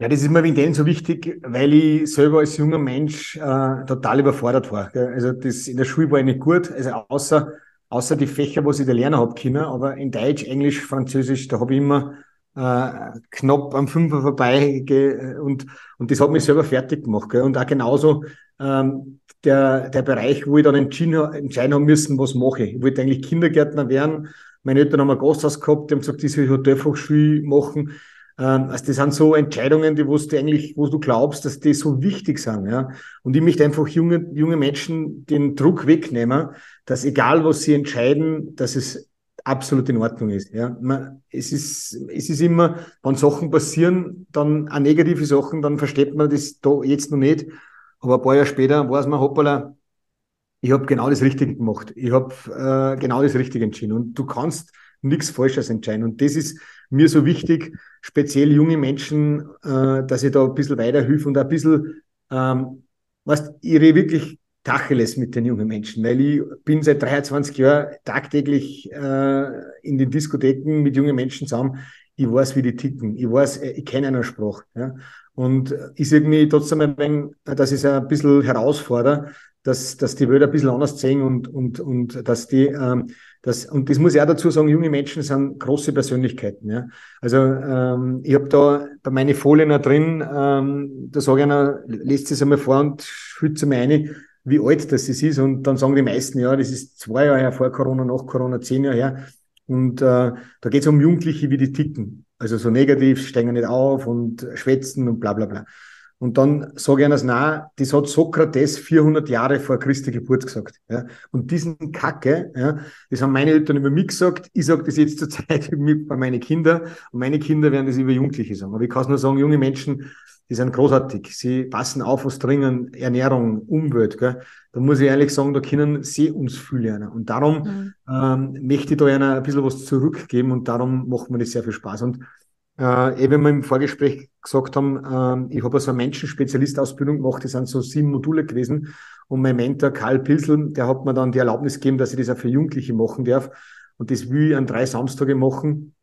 Ja, das ist mir wegen denen so wichtig, weil ich selber als junger Mensch äh, total überfordert war. Gell? Also das in der Schule war ich nicht gut, also außer außer die Fächer, was ich da lernen habe können. Aber in Deutsch, Englisch, Französisch, da habe ich immer äh, knapp am Fünfer vorbei und, und das hat mich selber fertig gemacht. Gell? Und auch genauso ähm, der, der Bereich, wo ich dann entschieden, entscheiden haben müssen, was mache ich. Ich wollte eigentlich Kindergärtner werden. Meine Eltern haben ein Gasthaus gehabt, die haben gesagt, diese Hotelfachschule machen. Ähm, also das sind so Entscheidungen, die wo du eigentlich, wo du glaubst, dass die so wichtig sind. Ja? Und ich möchte einfach junge, junge Menschen den Druck wegnehmen, dass egal was sie entscheiden, dass es absolut in Ordnung ist. Ja? Man, es, ist es ist immer, wenn Sachen passieren, dann auch negative Sachen, dann versteht man das da jetzt noch nicht. Aber ein paar Jahre später weiß man, hoppala, ich habe genau das Richtige gemacht. Ich habe äh, genau das Richtige entschieden. Und du kannst nichts Falsches entscheiden. Und das ist mir so wichtig, speziell junge Menschen, äh, dass ich da ein bisschen weiterhelfe und ein bisschen, ähm, was ihre wirklich Tacheles mit den jungen Menschen, weil ich bin seit 23 Jahren tagtäglich äh, in den Diskotheken mit jungen Menschen zusammen. Ich weiß, wie die ticken. Ich weiß, äh, ich kenne eine Sprache. Ja? Und ich sehe mich trotzdem ein wenig, dass ich es ein bisschen herausfordere, dass, dass die Welt ein bisschen anders sehen und, und, und dass die, ähm, das, und das muss ich auch dazu sagen, junge Menschen sind große Persönlichkeiten. Ja. Also ähm, ich habe da bei meinen Folien drin, ähm, da sage ich einer, lest es einmal vor und fühlt es mir ein, wie alt das ist. Und dann sagen die meisten, ja, das ist zwei Jahre her vor Corona, nach Corona, zehn Jahre her. Und äh, da geht es um Jugendliche, wie die ticken. Also so negativ, steigen nicht auf und schwätzen und bla bla bla. Und dann sage ich eines, na, das hat Sokrates 400 Jahre vor Christi Geburt gesagt. Ja. Und diesen Kacke, ja, das haben meine Eltern über mich gesagt. Ich sage das jetzt zur Zeit [laughs] bei meinen Kindern. Und meine Kinder werden das über Jugendliche sagen. Aber ich kann nur sagen, junge Menschen, die sind großartig. Sie passen auf, was dringen, Ernährung, Umwelt. Gell. Da muss ich ehrlich sagen, da können sie uns viel lernen. Und darum mhm. ähm, möchte ich da einer ein bisschen was zurückgeben und darum macht mir das sehr viel Spaß. Und äh, eben wir im Vorgespräch gesagt haben, äh, ich habe so eine Menschenspezialistausbildung gemacht, das sind so sieben Module gewesen. Und mein Mentor Karl Pilsel, der hat mir dann die Erlaubnis gegeben, dass ich das auch für Jugendliche machen darf. Und das will ich an drei Samstage machen.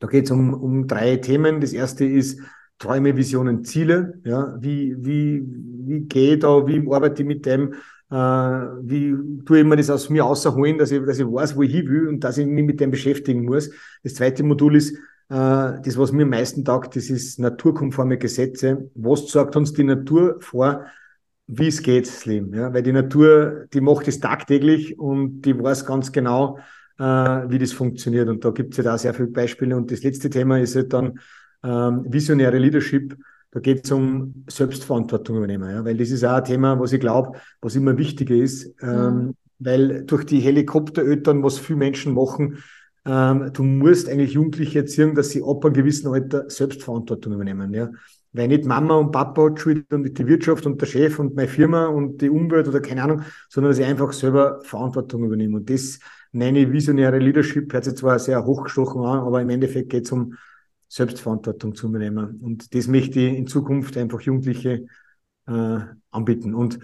Da geht es um, um drei Themen. Das erste ist Träume, Visionen, Ziele. Ja, wie, wie, wie geht da, wie arbeite ich mit dem? Äh, wie tue ich mir das aus mir außerholen, dass ich, dass ich weiß, wo ich hin will und dass ich mich mit dem beschäftigen muss. Das zweite Modul ist, äh, das, was mir am meisten taugt, das ist naturkonforme Gesetze. Was sagt uns die Natur vor, wie es geht, Leben? Ja? Weil die Natur, die macht es tagtäglich und die weiß ganz genau, äh, wie das funktioniert. Und da gibt es ja da sehr viele Beispiele. Und das letzte Thema ist halt dann ähm, visionäre Leadership. Da geht es um Selbstverantwortung übernehmen, ja? weil das ist auch ein Thema, was ich glaube, was immer wichtiger ist, ähm, mhm. weil durch die Helikoptereltern, was viele Menschen machen, ähm, du musst eigentlich Jugendliche erziehen, dass sie ab einem gewissen Alter Selbstverantwortung übernehmen. Ja? Weil nicht Mama und Papa hat schuld und nicht die Wirtschaft und der Chef und meine Firma und die Umwelt oder keine Ahnung, sondern dass ich einfach selber Verantwortung übernehme. Und das nenne ich visionäre Leadership, hört sich zwar sehr hochgestochen an, aber im Endeffekt geht es um Selbstverantwortung zu übernehmen. Und das möchte ich in Zukunft einfach Jugendliche äh, anbieten. Und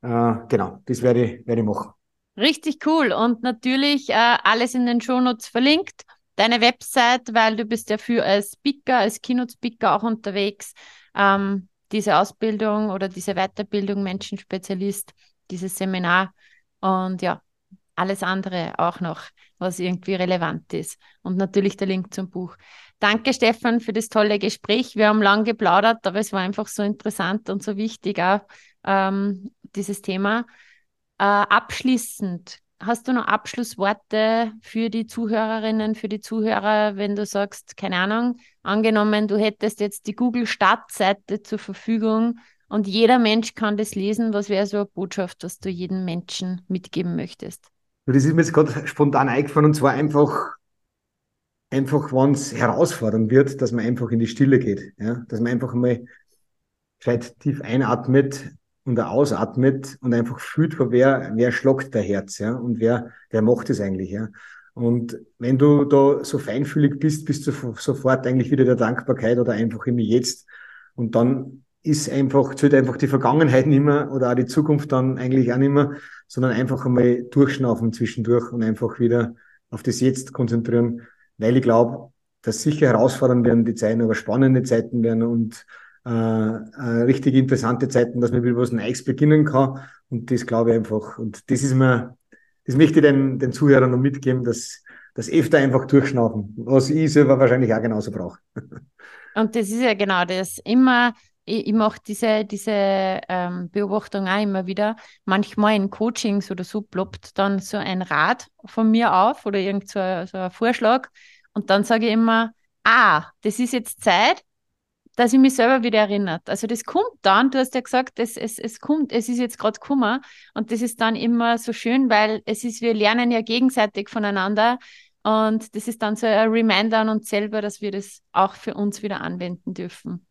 äh, genau, das werde ich, werde ich machen. Richtig cool. Und natürlich äh, alles in den Shownotes verlinkt. Deine Website, weil du bist ja für als Speaker, als Keynote-Speaker auch unterwegs. Ähm, diese Ausbildung oder diese Weiterbildung Menschenspezialist, dieses Seminar und ja, alles andere auch noch, was irgendwie relevant ist. Und natürlich der Link zum Buch. Danke, Stefan, für das tolle Gespräch. Wir haben lang geplaudert, aber es war einfach so interessant und so wichtig auch, ähm, dieses Thema. Äh, abschließend, hast du noch Abschlussworte für die Zuhörerinnen, für die Zuhörer, wenn du sagst, keine Ahnung, angenommen, du hättest jetzt die Google-Startseite zur Verfügung und jeder Mensch kann das lesen, was wäre so eine Botschaft, was du jedem Menschen mitgeben möchtest? Das ist mir jetzt gerade spontan eingefallen und zwar einfach, einfach, wenn es herausfordernd wird, dass man einfach in die Stille geht. Ja? Dass man einfach mal vielleicht tief einatmet, und ausatmet und einfach fühlt, wer, wer schlockt der Herz, ja, und wer, wer macht es eigentlich, ja. Und wenn du da so feinfühlig bist, bist du sofort eigentlich wieder der Dankbarkeit oder einfach immer jetzt. Und dann ist einfach, zählt einfach die Vergangenheit nicht mehr oder auch die Zukunft dann eigentlich auch nicht mehr, sondern einfach einmal durchschnaufen zwischendurch und einfach wieder auf das Jetzt konzentrieren, weil ich glaube, dass sicher herausfordernd werden die Zeiten, aber spannende Zeiten werden und äh, äh, richtig interessante Zeiten, dass man wieder was Neues beginnen kann. Und das glaube ich einfach. Und das ist mir, das möchte ich den, den Zuhörern noch mitgeben, dass das öfter einfach durchschnaufen, was ich selber wahrscheinlich auch genauso brauche. [laughs] Und das ist ja genau das. Immer, ich, ich mache diese, diese ähm, Beobachtung auch immer wieder. Manchmal in Coachings oder so ploppt dann so ein Rat von mir auf oder irgend so, so ein Vorschlag. Und dann sage ich immer, ah, das ist jetzt Zeit, dass ich mich selber wieder erinnert. Also das kommt dann, du hast ja gesagt, es, es, es kommt, es ist jetzt gerade Kummer und das ist dann immer so schön, weil es ist, wir lernen ja gegenseitig voneinander und das ist dann so ein Reminder an uns selber, dass wir das auch für uns wieder anwenden dürfen.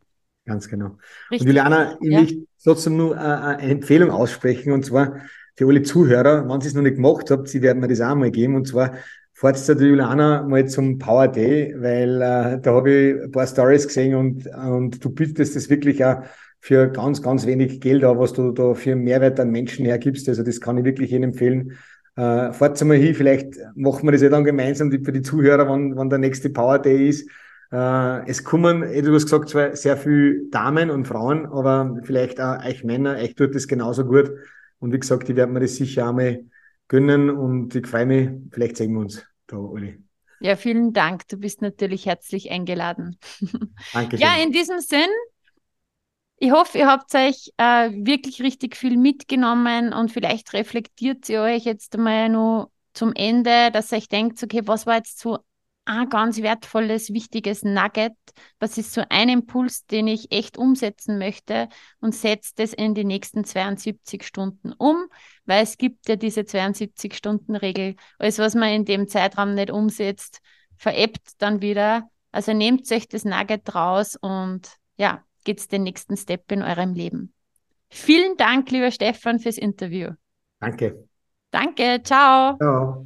Ganz genau. Richtig. Und Juliana, ich ja. möchte trotzdem nur eine Empfehlung aussprechen und zwar für alle Zuhörer, wenn Sie es noch nicht gemacht habt, Sie werden mir das auch mal geben und zwar fahrt zur Juliana mal zum Power Day, weil äh, da habe ich ein paar Stories gesehen und, und du bietest das wirklich auch für ganz, ganz wenig Geld an, was du da für Mehrwert an Menschen hergibst. Also das kann ich wirklich jedem empfehlen. Äh, fahrt mal hin, vielleicht machen wir das ja dann gemeinsam für die Zuhörer, wann, wann der nächste Power Day ist. Äh, es kommen, eh, du hast gesagt, zwar sehr viele Damen und Frauen, aber vielleicht auch euch Männer, euch tut das genauso gut. Und wie gesagt, ich werde mir das sicher einmal gönnen und ich freue mich, vielleicht sehen wir uns da, Uli. Ja, vielen Dank. Du bist natürlich herzlich eingeladen. Danke. [laughs] Ja, in diesem Sinn, ich hoffe, ihr habt euch äh, wirklich richtig viel mitgenommen und vielleicht reflektiert ihr euch jetzt einmal nur zum Ende, dass ihr euch denkt, okay, was war jetzt so ein ganz wertvolles, wichtiges Nugget. Was ist so ein Impuls, den ich echt umsetzen möchte und setze das in die nächsten 72 Stunden um, weil es gibt ja diese 72-Stunden-Regel. Alles, was man in dem Zeitraum nicht umsetzt, veräppt dann wieder. Also nehmt euch das Nugget raus und ja, geht's den nächsten Step in eurem Leben. Vielen Dank, lieber Stefan, fürs Interview. Danke. Danke, ciao. Ciao.